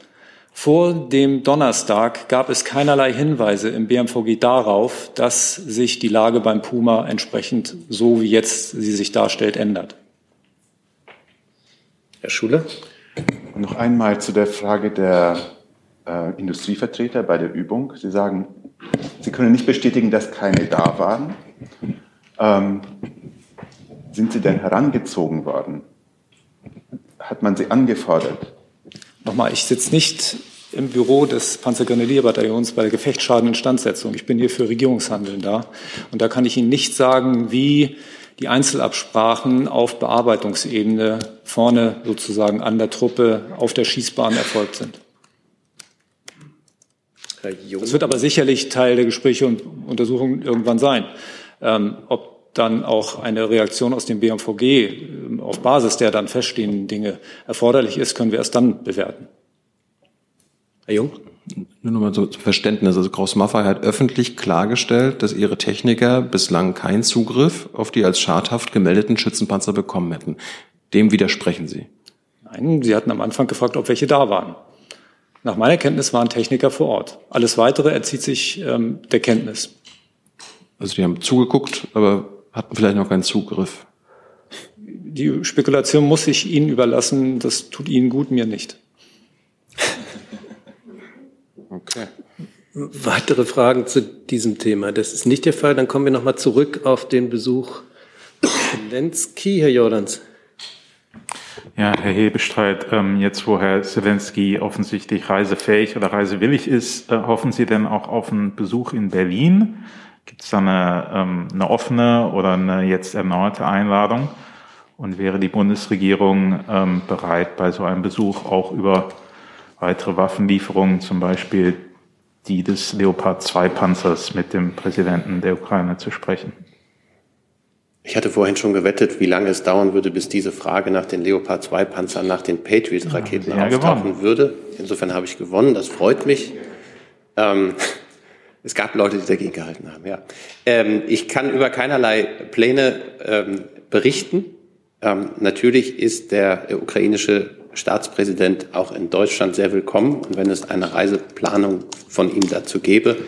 Vor dem Donnerstag gab es keinerlei Hinweise im BMVG darauf, dass sich die Lage beim Puma entsprechend so wie jetzt sie sich darstellt ändert. Herr Schule? Noch einmal zu der Frage der äh, Industrievertreter bei der Übung. Sie sagen, Sie können nicht bestätigen, dass keine da waren. Ähm, sind Sie denn herangezogen worden? Hat man Sie angefordert? Nochmal, ich sitze nicht im Büro des Panzergrenadierbataillons bei der Gefechtsschadeninstandsetzung. Ich bin hier für Regierungshandeln da. Und da kann ich Ihnen nicht sagen, wie die Einzelabsprachen auf Bearbeitungsebene vorne sozusagen an der Truppe auf der Schießbahn erfolgt sind. Das wird aber sicherlich Teil der Gespräche und Untersuchungen irgendwann sein. Ähm, ob dann auch eine Reaktion aus dem BMVG ähm, auf Basis der dann feststehenden Dinge erforderlich ist, können wir erst dann bewerten. Herr Jung? Nur nochmal so zum Verständnis. Also Kraus Maffei hat öffentlich klargestellt, dass ihre Techniker bislang keinen Zugriff auf die als schadhaft gemeldeten Schützenpanzer bekommen hätten. Dem widersprechen Sie? Nein, Sie hatten am Anfang gefragt, ob welche da waren. Nach meiner Kenntnis waren Techniker vor Ort. Alles Weitere erzieht sich ähm, der Kenntnis. Also die haben zugeguckt, aber hatten vielleicht noch keinen Zugriff. Die Spekulation muss ich Ihnen überlassen. Das tut Ihnen gut, mir nicht. Okay. Weitere Fragen zu diesem Thema? Das ist nicht der Fall. Dann kommen wir nochmal zurück auf den Besuch Zelensky. Herr Jordans. Ja, Herr Hebestreit, ähm, jetzt wo Herr Zelensky offensichtlich reisefähig oder reisewillig ist, äh, hoffen Sie denn auch auf einen Besuch in Berlin? Gibt es da eine, ähm, eine offene oder eine jetzt erneute Einladung? Und wäre die Bundesregierung ähm, bereit, bei so einem Besuch auch über weitere Waffenlieferungen, zum Beispiel die des Leopard 2 Panzers, mit dem Präsidenten der Ukraine zu sprechen? Ich hatte vorhin schon gewettet, wie lange es dauern würde, bis diese Frage nach den Leopard 2 Panzern, nach den Patriot-Raketen ja, auftauchen gewonnen. würde. Insofern habe ich gewonnen, das freut mich. Ähm, es gab Leute, die dagegen gehalten haben, ja. Ähm, ich kann über keinerlei Pläne ähm, berichten. Ähm, natürlich ist der ukrainische Staatspräsident auch in Deutschland sehr willkommen. Und wenn es eine Reiseplanung von ihm dazu gäbe,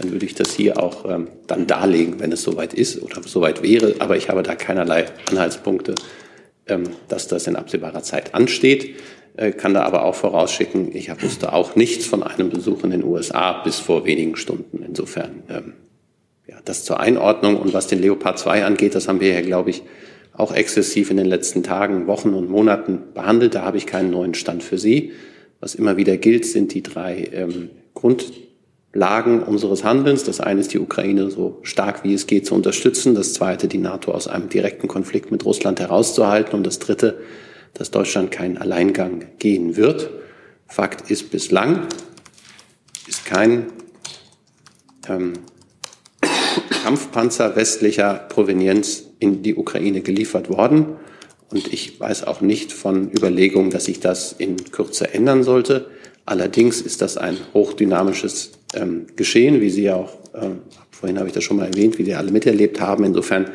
dann würde ich das hier auch ähm, dann darlegen, wenn es soweit ist oder soweit wäre. Aber ich habe da keinerlei Anhaltspunkte, ähm, dass das in absehbarer Zeit ansteht. Äh, kann da aber auch vorausschicken, ich wusste auch nichts von einem Besuch in den USA bis vor wenigen Stunden. Insofern, ähm, ja, das zur Einordnung. Und was den Leopard 2 angeht, das haben wir ja, glaube ich, auch exzessiv in den letzten Tagen, Wochen und Monaten behandelt. Da habe ich keinen neuen Stand für Sie. Was immer wieder gilt, sind die drei ähm, Grund Lagen unseres Handelns. Das eine ist die Ukraine so stark wie es geht zu unterstützen. Das zweite, die NATO aus einem direkten Konflikt mit Russland herauszuhalten. Und das dritte, dass Deutschland keinen Alleingang gehen wird. Fakt ist bislang, ist kein ähm, Kampfpanzer westlicher Provenienz in die Ukraine geliefert worden. Und ich weiß auch nicht von Überlegungen, dass sich das in Kürze ändern sollte. Allerdings ist das ein hochdynamisches ähm, Geschehen, wie Sie ja auch, ähm, vorhin habe ich das schon mal erwähnt, wie Sie alle miterlebt haben. Insofern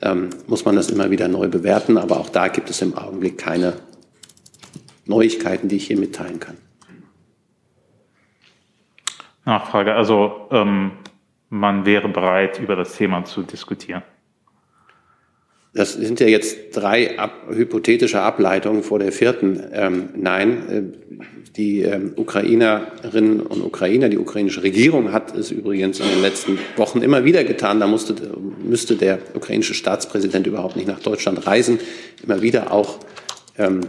ähm, muss man das immer wieder neu bewerten. Aber auch da gibt es im Augenblick keine Neuigkeiten, die ich hier mitteilen kann. Nachfrage. Also ähm, man wäre bereit, über das Thema zu diskutieren. Das sind ja jetzt drei ab, hypothetische Ableitungen vor der vierten. Ähm, nein, äh, die ähm, Ukrainerinnen und Ukrainer, die ukrainische Regierung hat es übrigens in den letzten Wochen immer wieder getan. Da musste, müsste der ukrainische Staatspräsident überhaupt nicht nach Deutschland reisen. Immer wieder auch ähm,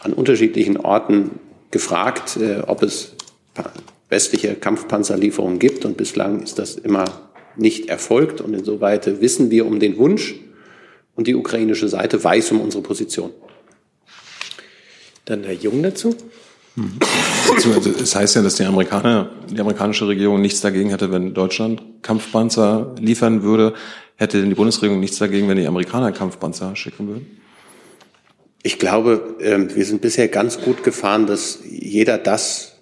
an unterschiedlichen Orten gefragt, äh, ob es westliche Kampfpanzerlieferungen gibt. Und bislang ist das immer nicht erfolgt. Und insoweit wissen wir um den Wunsch und die ukrainische Seite weiß um unsere Position. Dann Herr Jung dazu. Es heißt ja, dass die Amerikaner, die amerikanische Regierung nichts dagegen hätte, wenn Deutschland Kampfpanzer liefern würde. Hätte denn die Bundesregierung nichts dagegen, wenn die Amerikaner Kampfpanzer schicken würden? Ich glaube, ähm, wir sind bisher ganz gut gefahren, dass jeder das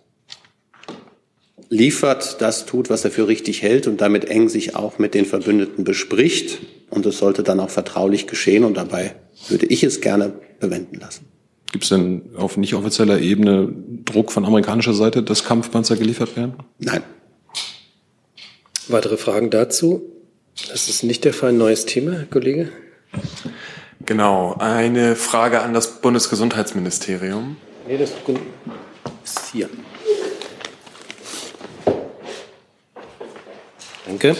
liefert, das tut, was er für richtig hält und damit eng sich auch mit den Verbündeten bespricht. Und es sollte dann auch vertraulich geschehen und dabei würde ich es gerne bewenden lassen. Gibt es denn auf nicht offizieller Ebene Druck von amerikanischer Seite, dass Kampfpanzer geliefert werden? Nein. Weitere Fragen dazu? Das ist nicht der Fall. Neues Thema, Herr Kollege. Genau. Eine Frage an das Bundesgesundheitsministerium. Nee, das ist hier. Danke.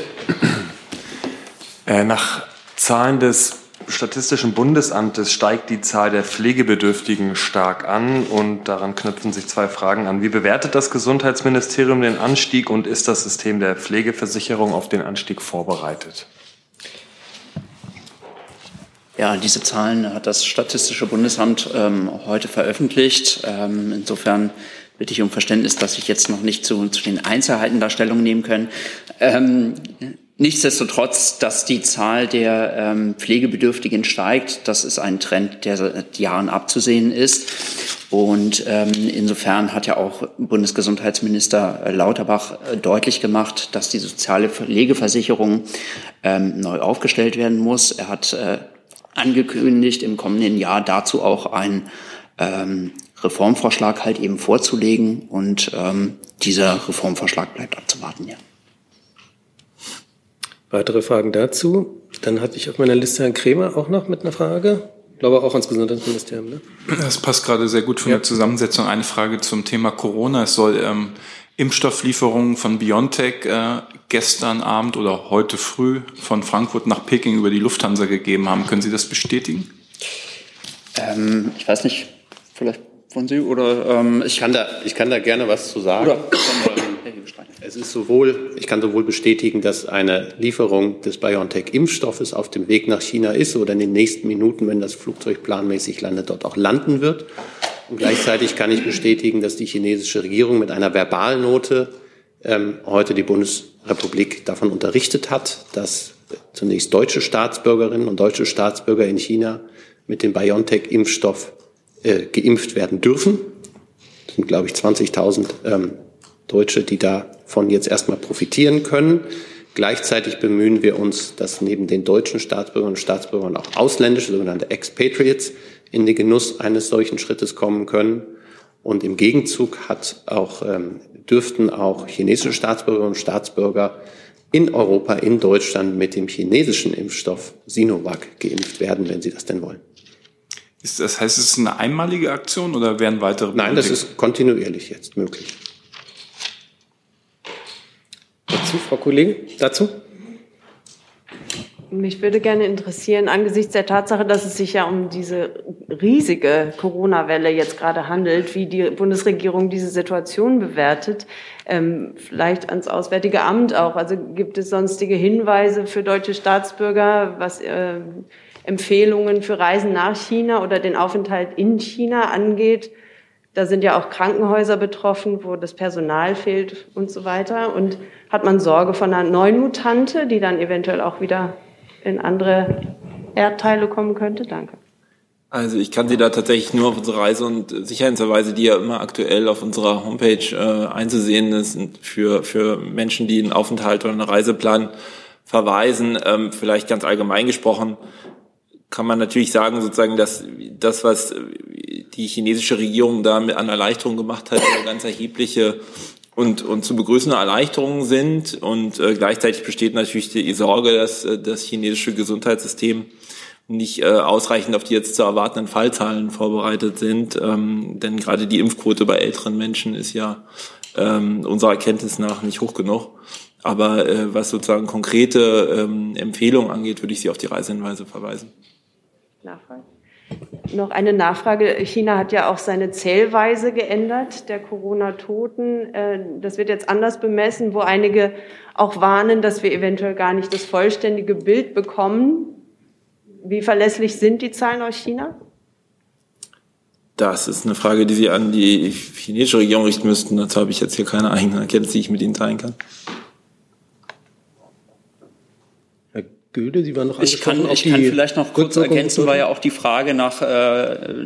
Äh, nach Zahlen des Statistischen Bundesamtes steigt die Zahl der Pflegebedürftigen stark an und daran knüpfen sich zwei Fragen an. Wie bewertet das Gesundheitsministerium den Anstieg und ist das System der Pflegeversicherung auf den Anstieg vorbereitet? Ja, diese Zahlen hat das Statistische Bundesamt ähm, heute veröffentlicht. Ähm, insofern bitte ich um Verständnis, dass ich jetzt noch nicht zu, zu den Einzelheiten da Stellung nehmen können. Ähm, nichtsdestotrotz, dass die Zahl der ähm, Pflegebedürftigen steigt, das ist ein Trend, der seit Jahren abzusehen ist. Und ähm, insofern hat ja auch Bundesgesundheitsminister Lauterbach äh, deutlich gemacht, dass die soziale Pflegeversicherung ähm, neu aufgestellt werden muss. Er hat äh, angekündigt, im kommenden Jahr dazu auch ein ähm, Reformvorschlag halt eben vorzulegen. Und ähm, dieser Reformvorschlag bleibt abzuwarten, ja. Weitere Fragen dazu? Dann hatte ich auf meiner Liste Herrn Kremer auch noch mit einer Frage. Ich glaube auch ans Gesundheitsministerium. Ne? Das passt gerade sehr gut von ja. der Zusammensetzung. Eine Frage zum Thema Corona. Es soll ähm, Impfstofflieferungen von BioNTech äh, gestern Abend oder heute früh von Frankfurt nach Peking über die Lufthansa gegeben haben. Können Sie das bestätigen? Ähm, ich weiß nicht, vielleicht von Sie oder ähm, ich kann da ich kann da gerne was zu sagen. Oder, es ist sowohl, ich kann sowohl bestätigen, dass eine Lieferung des BioNTech-Impfstoffes auf dem Weg nach China ist oder in den nächsten Minuten, wenn das Flugzeug planmäßig landet, dort auch landen wird. Und gleichzeitig kann ich bestätigen, dass die chinesische Regierung mit einer Verbalnote ähm, heute die Bundesrepublik davon unterrichtet hat, dass zunächst deutsche Staatsbürgerinnen und deutsche Staatsbürger in China mit dem BioNTech-Impfstoff äh, geimpft werden dürfen. Das sind, glaube ich, 20.000 ähm, Deutsche, die davon jetzt erstmal profitieren können. Gleichzeitig bemühen wir uns, dass neben den deutschen Staatsbürgern und Staatsbürgern auch ausländische, sogenannte Expatriates, in den Genuss eines solchen Schrittes kommen können. Und im Gegenzug hat auch, ähm, dürften auch chinesische Staatsbürger und Staatsbürger in Europa, in Deutschland mit dem chinesischen Impfstoff Sinovac geimpft werden, wenn sie das denn wollen. Ist das heißt, es ist eine einmalige Aktion oder werden weitere? Nein, das ist kontinuierlich jetzt möglich. Dazu, Frau Kollegin, dazu? Mich würde gerne interessieren, angesichts der Tatsache, dass es sich ja um diese riesige Corona-Welle jetzt gerade handelt, wie die Bundesregierung diese Situation bewertet, ähm, vielleicht ans Auswärtige Amt auch. Also gibt es sonstige Hinweise für deutsche Staatsbürger, was äh, Empfehlungen für Reisen nach China oder den Aufenthalt in China angeht? Da sind ja auch Krankenhäuser betroffen, wo das Personal fehlt und so weiter. Und hat man Sorge von einer neuen Mutante, die dann eventuell auch wieder in andere Erdteile kommen könnte? Danke. Also ich kann Sie da tatsächlich nur auf unsere Reise- und Sicherheitsverweise, die ja immer aktuell auf unserer Homepage äh, einzusehen sind, für, für Menschen, die einen Aufenthalt oder einen Reiseplan verweisen. Ähm, vielleicht ganz allgemein gesprochen kann man natürlich sagen, sozusagen, dass das, was die chinesische Regierung da mit an Erleichterung gemacht hat, ganz erhebliche und, und zu begrüßende Erleichterungen sind. Und äh, gleichzeitig besteht natürlich die Sorge, dass äh, das chinesische Gesundheitssystem nicht äh, ausreichend auf die jetzt zu erwartenden Fallzahlen vorbereitet sind. Ähm, denn gerade die Impfquote bei älteren Menschen ist ja ähm, unserer Erkenntnis nach nicht hoch genug. Aber äh, was sozusagen konkrete ähm, Empfehlungen angeht, würde ich Sie auf die Reisehinweise verweisen. Nachfrage? Noch eine Nachfrage. China hat ja auch seine Zählweise geändert der Corona-Toten. Äh, das wird jetzt anders bemessen, wo einige auch warnen, dass wir eventuell gar nicht das vollständige Bild bekommen. Wie verlässlich sind die Zahlen aus China? Das ist eine Frage, die Sie an die chinesische Regierung richten müssten. Dazu habe ich jetzt hier keine eigene Erkenntnis, die ich mit Ihnen teilen kann. Göde, Sie waren noch Ich kann, ich kann vielleicht noch kurz ergänzen, weil ja auch die Frage nach äh,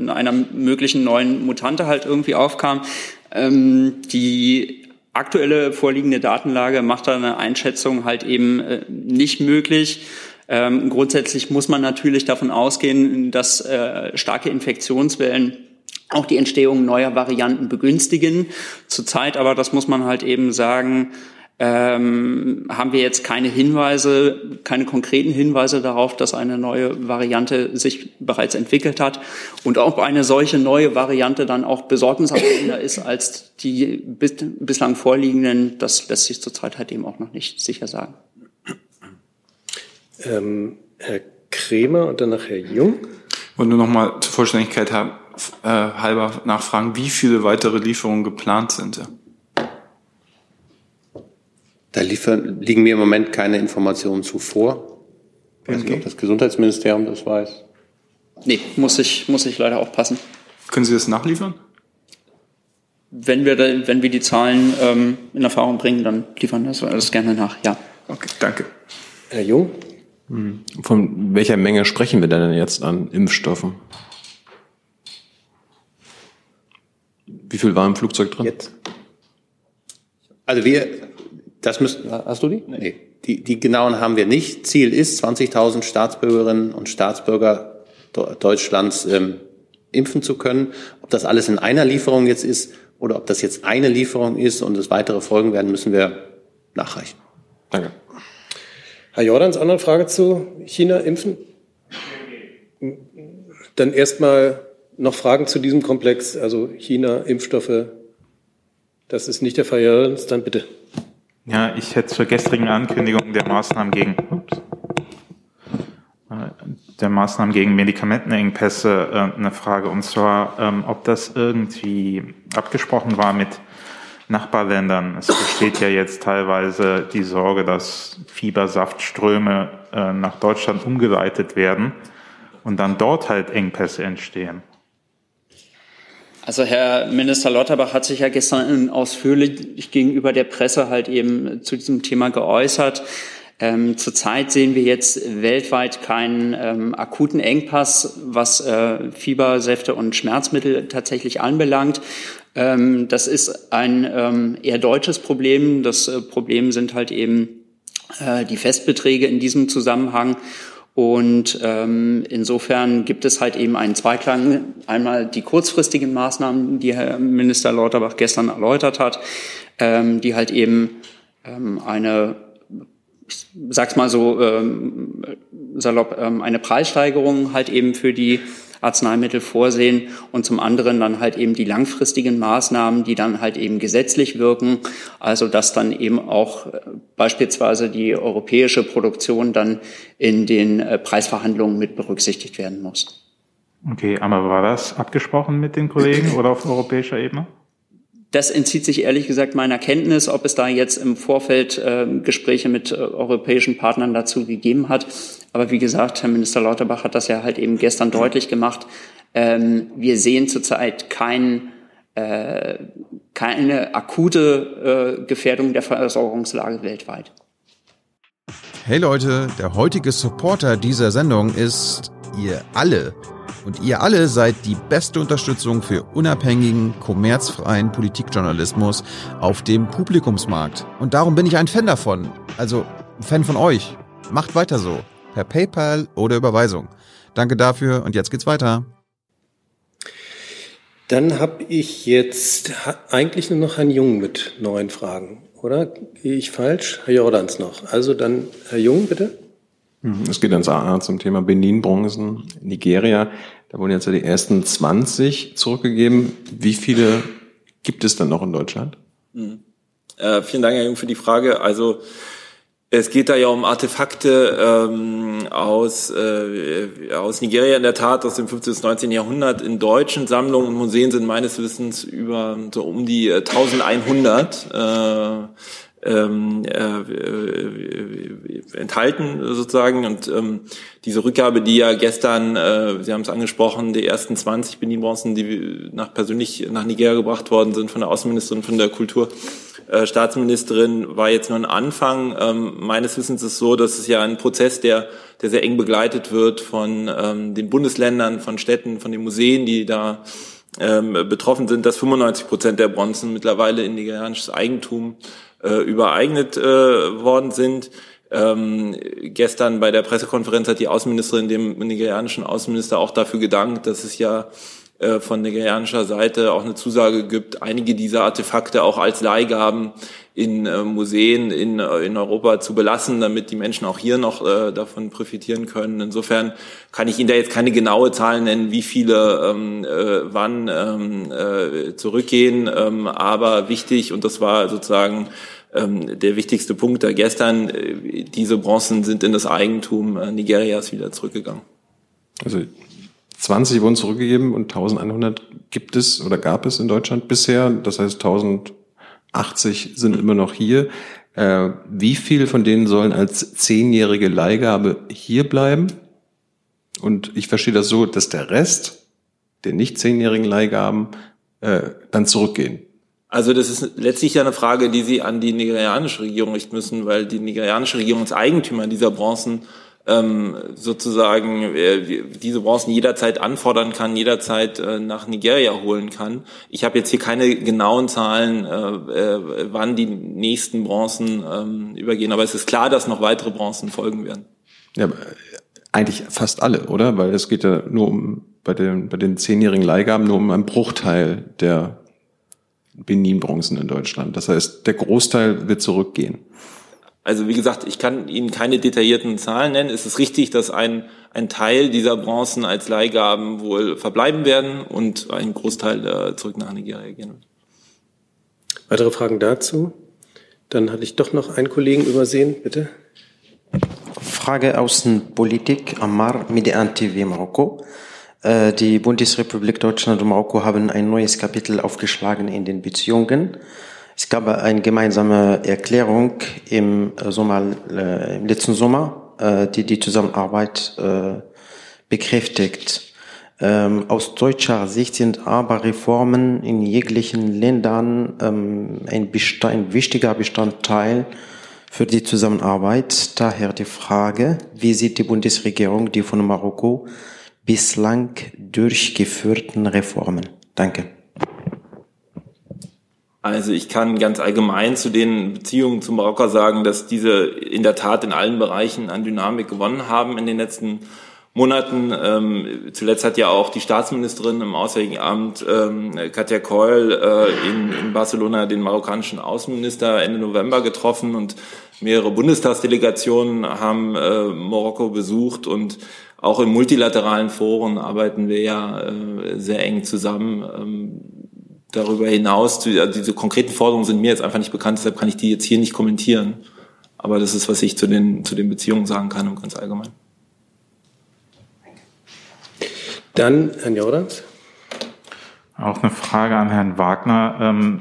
einer möglichen neuen Mutante halt irgendwie aufkam. Ähm, die aktuelle vorliegende Datenlage macht da eine Einschätzung halt eben äh, nicht möglich. Ähm, grundsätzlich muss man natürlich davon ausgehen, dass äh, starke Infektionswellen auch die Entstehung neuer Varianten begünstigen. Zurzeit aber, das muss man halt eben sagen, ähm, haben wir jetzt keine Hinweise, keine konkreten Hinweise darauf, dass eine neue Variante sich bereits entwickelt hat und ob eine solche neue Variante dann auch besorgniserregender ist als die bis, bislang vorliegenden, das lässt sich zurzeit halt eben auch noch nicht sicher sagen. Ähm, Herr Kremer und danach Herr Jung. Und nur noch mal zur Vollständigkeit äh, halber nachfragen, wie viele weitere Lieferungen geplant sind. Ja? Da liefern, liegen mir im Moment keine Informationen zu vor. Ich weiß nicht, ob das Gesundheitsministerium das weiß. Nee, muss ich, muss ich leider aufpassen. Können Sie das nachliefern? Wenn wir, da, wenn wir die Zahlen ähm, in Erfahrung bringen, dann liefern wir das, das gerne nach, ja. Okay, danke. Herr Jung? Hm. Von welcher Menge sprechen wir denn jetzt an Impfstoffen? Wie viel war im Flugzeug drin? Jetzt. Also wir das müssten, hast du die? Nee. Die, die genauen haben wir nicht. Ziel ist, 20.000 Staatsbürgerinnen und Staatsbürger Deutschlands ähm, impfen zu können. Ob das alles in einer Lieferung jetzt ist oder ob das jetzt eine Lieferung ist und es weitere Folgen werden, müssen wir nachreichen. Danke. Herr Jordans, andere Frage zu China impfen? Dann erstmal noch Fragen zu diesem Komplex, also China, Impfstoffe. Das ist nicht der Fall. Herr Jordans, dann bitte. Ja, ich hätte zur gestrigen Ankündigung der Maßnahmen gegen ups, der Maßnahmen gegen Medikamentenengpässe äh, eine Frage und zwar, ähm, ob das irgendwie abgesprochen war mit Nachbarländern. Es besteht ja jetzt teilweise die Sorge, dass Fiebersaftströme äh, nach Deutschland umgeleitet werden und dann dort halt Engpässe entstehen. Also Herr Minister Lauterbach hat sich ja gestern ausführlich gegenüber der Presse halt eben zu diesem Thema geäußert. Ähm, zurzeit sehen wir jetzt weltweit keinen ähm, akuten Engpass, was äh, Fiebersäfte und Schmerzmittel tatsächlich anbelangt. Ähm, das ist ein ähm, eher deutsches Problem. Das äh, Problem sind halt eben äh, die Festbeträge in diesem Zusammenhang. Und ähm, insofern gibt es halt eben einen Zweiklang. Einmal die kurzfristigen Maßnahmen, die Herr Minister Lauterbach gestern erläutert hat, ähm, die halt eben ähm, eine ich sag's mal so ähm, salopp, ähm, eine Preissteigerung halt eben für die Arzneimittel vorsehen und zum anderen dann halt eben die langfristigen Maßnahmen, die dann halt eben gesetzlich wirken, also dass dann eben auch äh, beispielsweise die europäische Produktion dann in den äh, Preisverhandlungen mit berücksichtigt werden muss. Okay, aber war das abgesprochen mit den Kollegen oder auf europäischer Ebene? Das entzieht sich ehrlich gesagt meiner Kenntnis, ob es da jetzt im Vorfeld äh, Gespräche mit äh, europäischen Partnern dazu gegeben hat. Aber wie gesagt, Herr Minister Lauterbach hat das ja halt eben gestern deutlich gemacht. Ähm, wir sehen zurzeit kein, äh, keine akute äh, Gefährdung der Versorgungslage weltweit. Hey Leute, der heutige Supporter dieser Sendung ist ihr alle. Und ihr alle seid die beste Unterstützung für unabhängigen, kommerzfreien Politikjournalismus auf dem Publikumsmarkt. Und darum bin ich ein Fan davon. Also Fan von euch. Macht weiter so. Per PayPal oder Überweisung. Danke dafür und jetzt geht's weiter. Dann habe ich jetzt eigentlich nur noch Herrn Jung mit neuen Fragen, oder? Gehe ich falsch? Herr Jordans noch. Also dann Herr Jung, bitte. Mhm. Es geht ans AA zum Thema Benin-Bronzen, Nigeria. Da wurden jetzt ja die ersten 20 zurückgegeben. Wie viele gibt es dann noch in Deutschland? Mhm. Äh, vielen Dank, Herr Jung, für die Frage. Also es geht da ja um Artefakte ähm, aus, äh, aus Nigeria in der Tat aus dem 15. bis 19. Jahrhundert. In deutschen Sammlungen und Museen sind meines Wissens über so um die 1100. Äh, ähm, äh, äh, enthalten sozusagen. Und ähm, diese Rückgabe, die ja gestern, äh, Sie haben es angesprochen, die ersten 20 Benin-Bronzen, die nach persönlich nach Nigeria gebracht worden sind von der Außenministerin, von der Kulturstaatsministerin, war jetzt nur ein Anfang. Ähm, meines Wissens ist so, dass es ja ein Prozess, der, der sehr eng begleitet wird von ähm, den Bundesländern, von Städten, von den Museen, die da ähm, betroffen sind, dass 95 Prozent der Bronzen mittlerweile in nigerianisches Eigentum äh, übereignet äh, worden sind. Ähm, gestern bei der Pressekonferenz hat die Außenministerin dem nigerianischen Außenminister auch dafür gedankt, dass es ja äh, von nigerianischer Seite auch eine Zusage gibt, einige dieser Artefakte auch als Leihgaben in äh, Museen in, äh, in Europa zu belassen, damit die Menschen auch hier noch davon profitieren können. Insofern kann ich Ihnen da jetzt keine genaue Zahl nennen, wie viele ähm, äh, wann ähm, äh, zurückgehen. Ähm, aber wichtig, und das war sozusagen der wichtigste Punkt da gestern, diese Bronzen sind in das Eigentum Nigerias wieder zurückgegangen. Also 20 wurden zurückgegeben und 1100 gibt es oder gab es in Deutschland bisher. Das heißt 1080 sind immer noch hier. Äh, wie viel von denen sollen als zehnjährige Leihgabe hier bleiben? Und ich verstehe das so, dass der Rest der nicht zehnjährigen Leihgaben äh, dann zurückgehen. Also das ist letztlich ja eine Frage, die Sie an die nigerianische Regierung richten müssen, weil die nigerianische Regierung ist Eigentümer dieser Bronzen ähm, sozusagen äh, diese Bronzen jederzeit anfordern kann, jederzeit äh, nach Nigeria holen kann. Ich habe jetzt hier keine genauen Zahlen, äh, äh, wann die nächsten Bronzen ähm, übergehen, aber es ist klar, dass noch weitere Bronzen folgen werden. Ja, eigentlich fast alle, oder? Weil es geht ja nur um bei den, bei den zehnjährigen Leihgaben nur um einen Bruchteil der Benin-Bronzen in Deutschland. Das heißt, der Großteil wird zurückgehen. Also wie gesagt, ich kann Ihnen keine detaillierten Zahlen nennen. Es ist richtig, dass ein, ein Teil dieser Bronzen als Leihgaben wohl verbleiben werden und ein Großteil äh, zurück nach Nigeria gehen wird. Weitere Fragen dazu? Dann hatte ich doch noch einen Kollegen übersehen, bitte. Frage Außenpolitik, Ammar, Median TV Marokko. Äh, die Bundesrepublik Deutschland und Marokko haben ein neues Kapitel aufgeschlagen in den Beziehungen. Es gab eine gemeinsame Erklärung im, Sommer, äh, im letzten Sommer, äh, die die Zusammenarbeit äh, bekräftigt. Ähm, aus deutscher Sicht sind aber Reformen in jeglichen Ländern ähm, ein, ein wichtiger Bestandteil für die Zusammenarbeit. Daher die Frage, wie sieht die Bundesregierung die von Marokko bislang durchgeführten Reformen? Danke. Also ich kann ganz allgemein zu den Beziehungen zum Marokko sagen, dass diese in der Tat in allen Bereichen an Dynamik gewonnen haben in den letzten Monaten. Ähm, zuletzt hat ja auch die Staatsministerin im Auswärtigen Amt, ähm, Katja Keul, äh, in, in Barcelona den marokkanischen Außenminister Ende November getroffen und mehrere Bundestagsdelegationen haben äh, Marokko besucht und auch in multilateralen Foren arbeiten wir ja äh, sehr eng zusammen. Ähm, darüber hinaus, die, also diese konkreten Forderungen sind mir jetzt einfach nicht bekannt, deshalb kann ich die jetzt hier nicht kommentieren. Aber das ist, was ich zu den, zu den Beziehungen sagen kann und ganz allgemein. Dann Herrn Jordans. Auch eine Frage an Herrn Wagner. Ähm,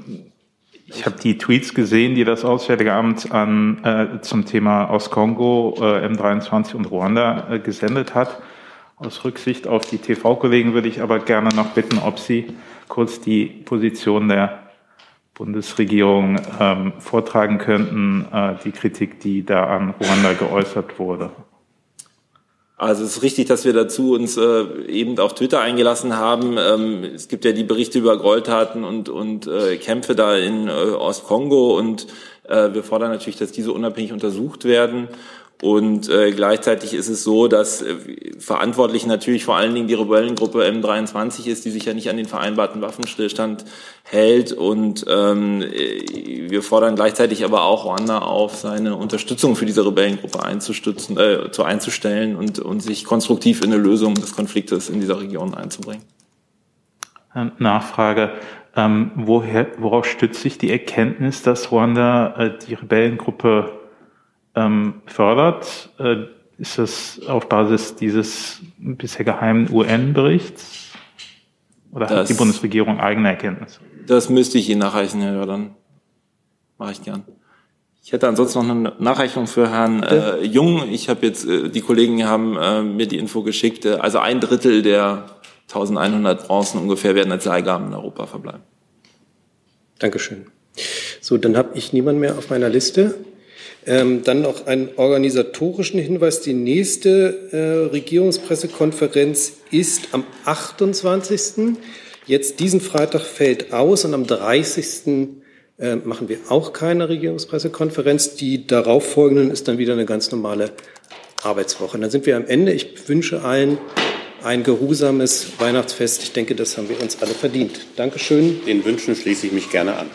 ich habe die Tweets gesehen, die das Auswärtige Amt an, äh, zum Thema aus Kongo, äh, M23 und Ruanda äh, gesendet hat. Aus Rücksicht auf die TV-Kollegen würde ich aber gerne noch bitten, ob Sie kurz die Position der Bundesregierung ähm, vortragen könnten, äh, die Kritik, die da an Ruanda geäußert wurde. Also es ist richtig, dass wir dazu uns äh, eben auf Twitter eingelassen haben. Ähm, es gibt ja die Berichte über Gräueltaten und, und äh, Kämpfe da in äh, Ostkongo und äh, wir fordern natürlich, dass diese unabhängig untersucht werden. Und äh, gleichzeitig ist es so, dass äh, verantwortlich natürlich vor allen Dingen die Rebellengruppe M23 ist, die sich ja nicht an den vereinbarten Waffenstillstand hält. Und ähm, äh, wir fordern gleichzeitig aber auch Ruanda auf, seine Unterstützung für diese Rebellengruppe einzustützen, äh, zu einzustellen und, und sich konstruktiv in eine Lösung des Konfliktes in dieser Region einzubringen. Nachfrage. Ähm, woher, worauf stützt sich die Erkenntnis, dass Ruanda äh, die Rebellengruppe ähm, fördert. Äh, ist das auf Basis dieses bisher geheimen UN-Berichts? Oder das, hat die Bundesregierung eigene Erkenntnisse? Das müsste ich Ihnen nachreichen, Herr Jordan. Mache ich gern. Ich hätte ansonsten noch eine Nachreichung für Herrn äh, Jung. Ich habe jetzt, äh, die Kollegen haben äh, mir die Info geschickt. Äh, also ein Drittel der 1100 Bronzen ungefähr werden als Leihgaben in Europa verbleiben. Dankeschön. So, dann habe ich niemand mehr auf meiner Liste. Ähm, dann noch einen organisatorischen Hinweis. Die nächste äh, Regierungspressekonferenz ist am 28. Jetzt diesen Freitag fällt aus und am 30. Äh, machen wir auch keine Regierungspressekonferenz. Die darauffolgenden ist dann wieder eine ganz normale Arbeitswoche. Und dann sind wir am Ende. Ich wünsche allen ein geruhsames Weihnachtsfest. Ich denke, das haben wir uns alle verdient. Dankeschön. Den Wünschen schließe ich mich gerne an.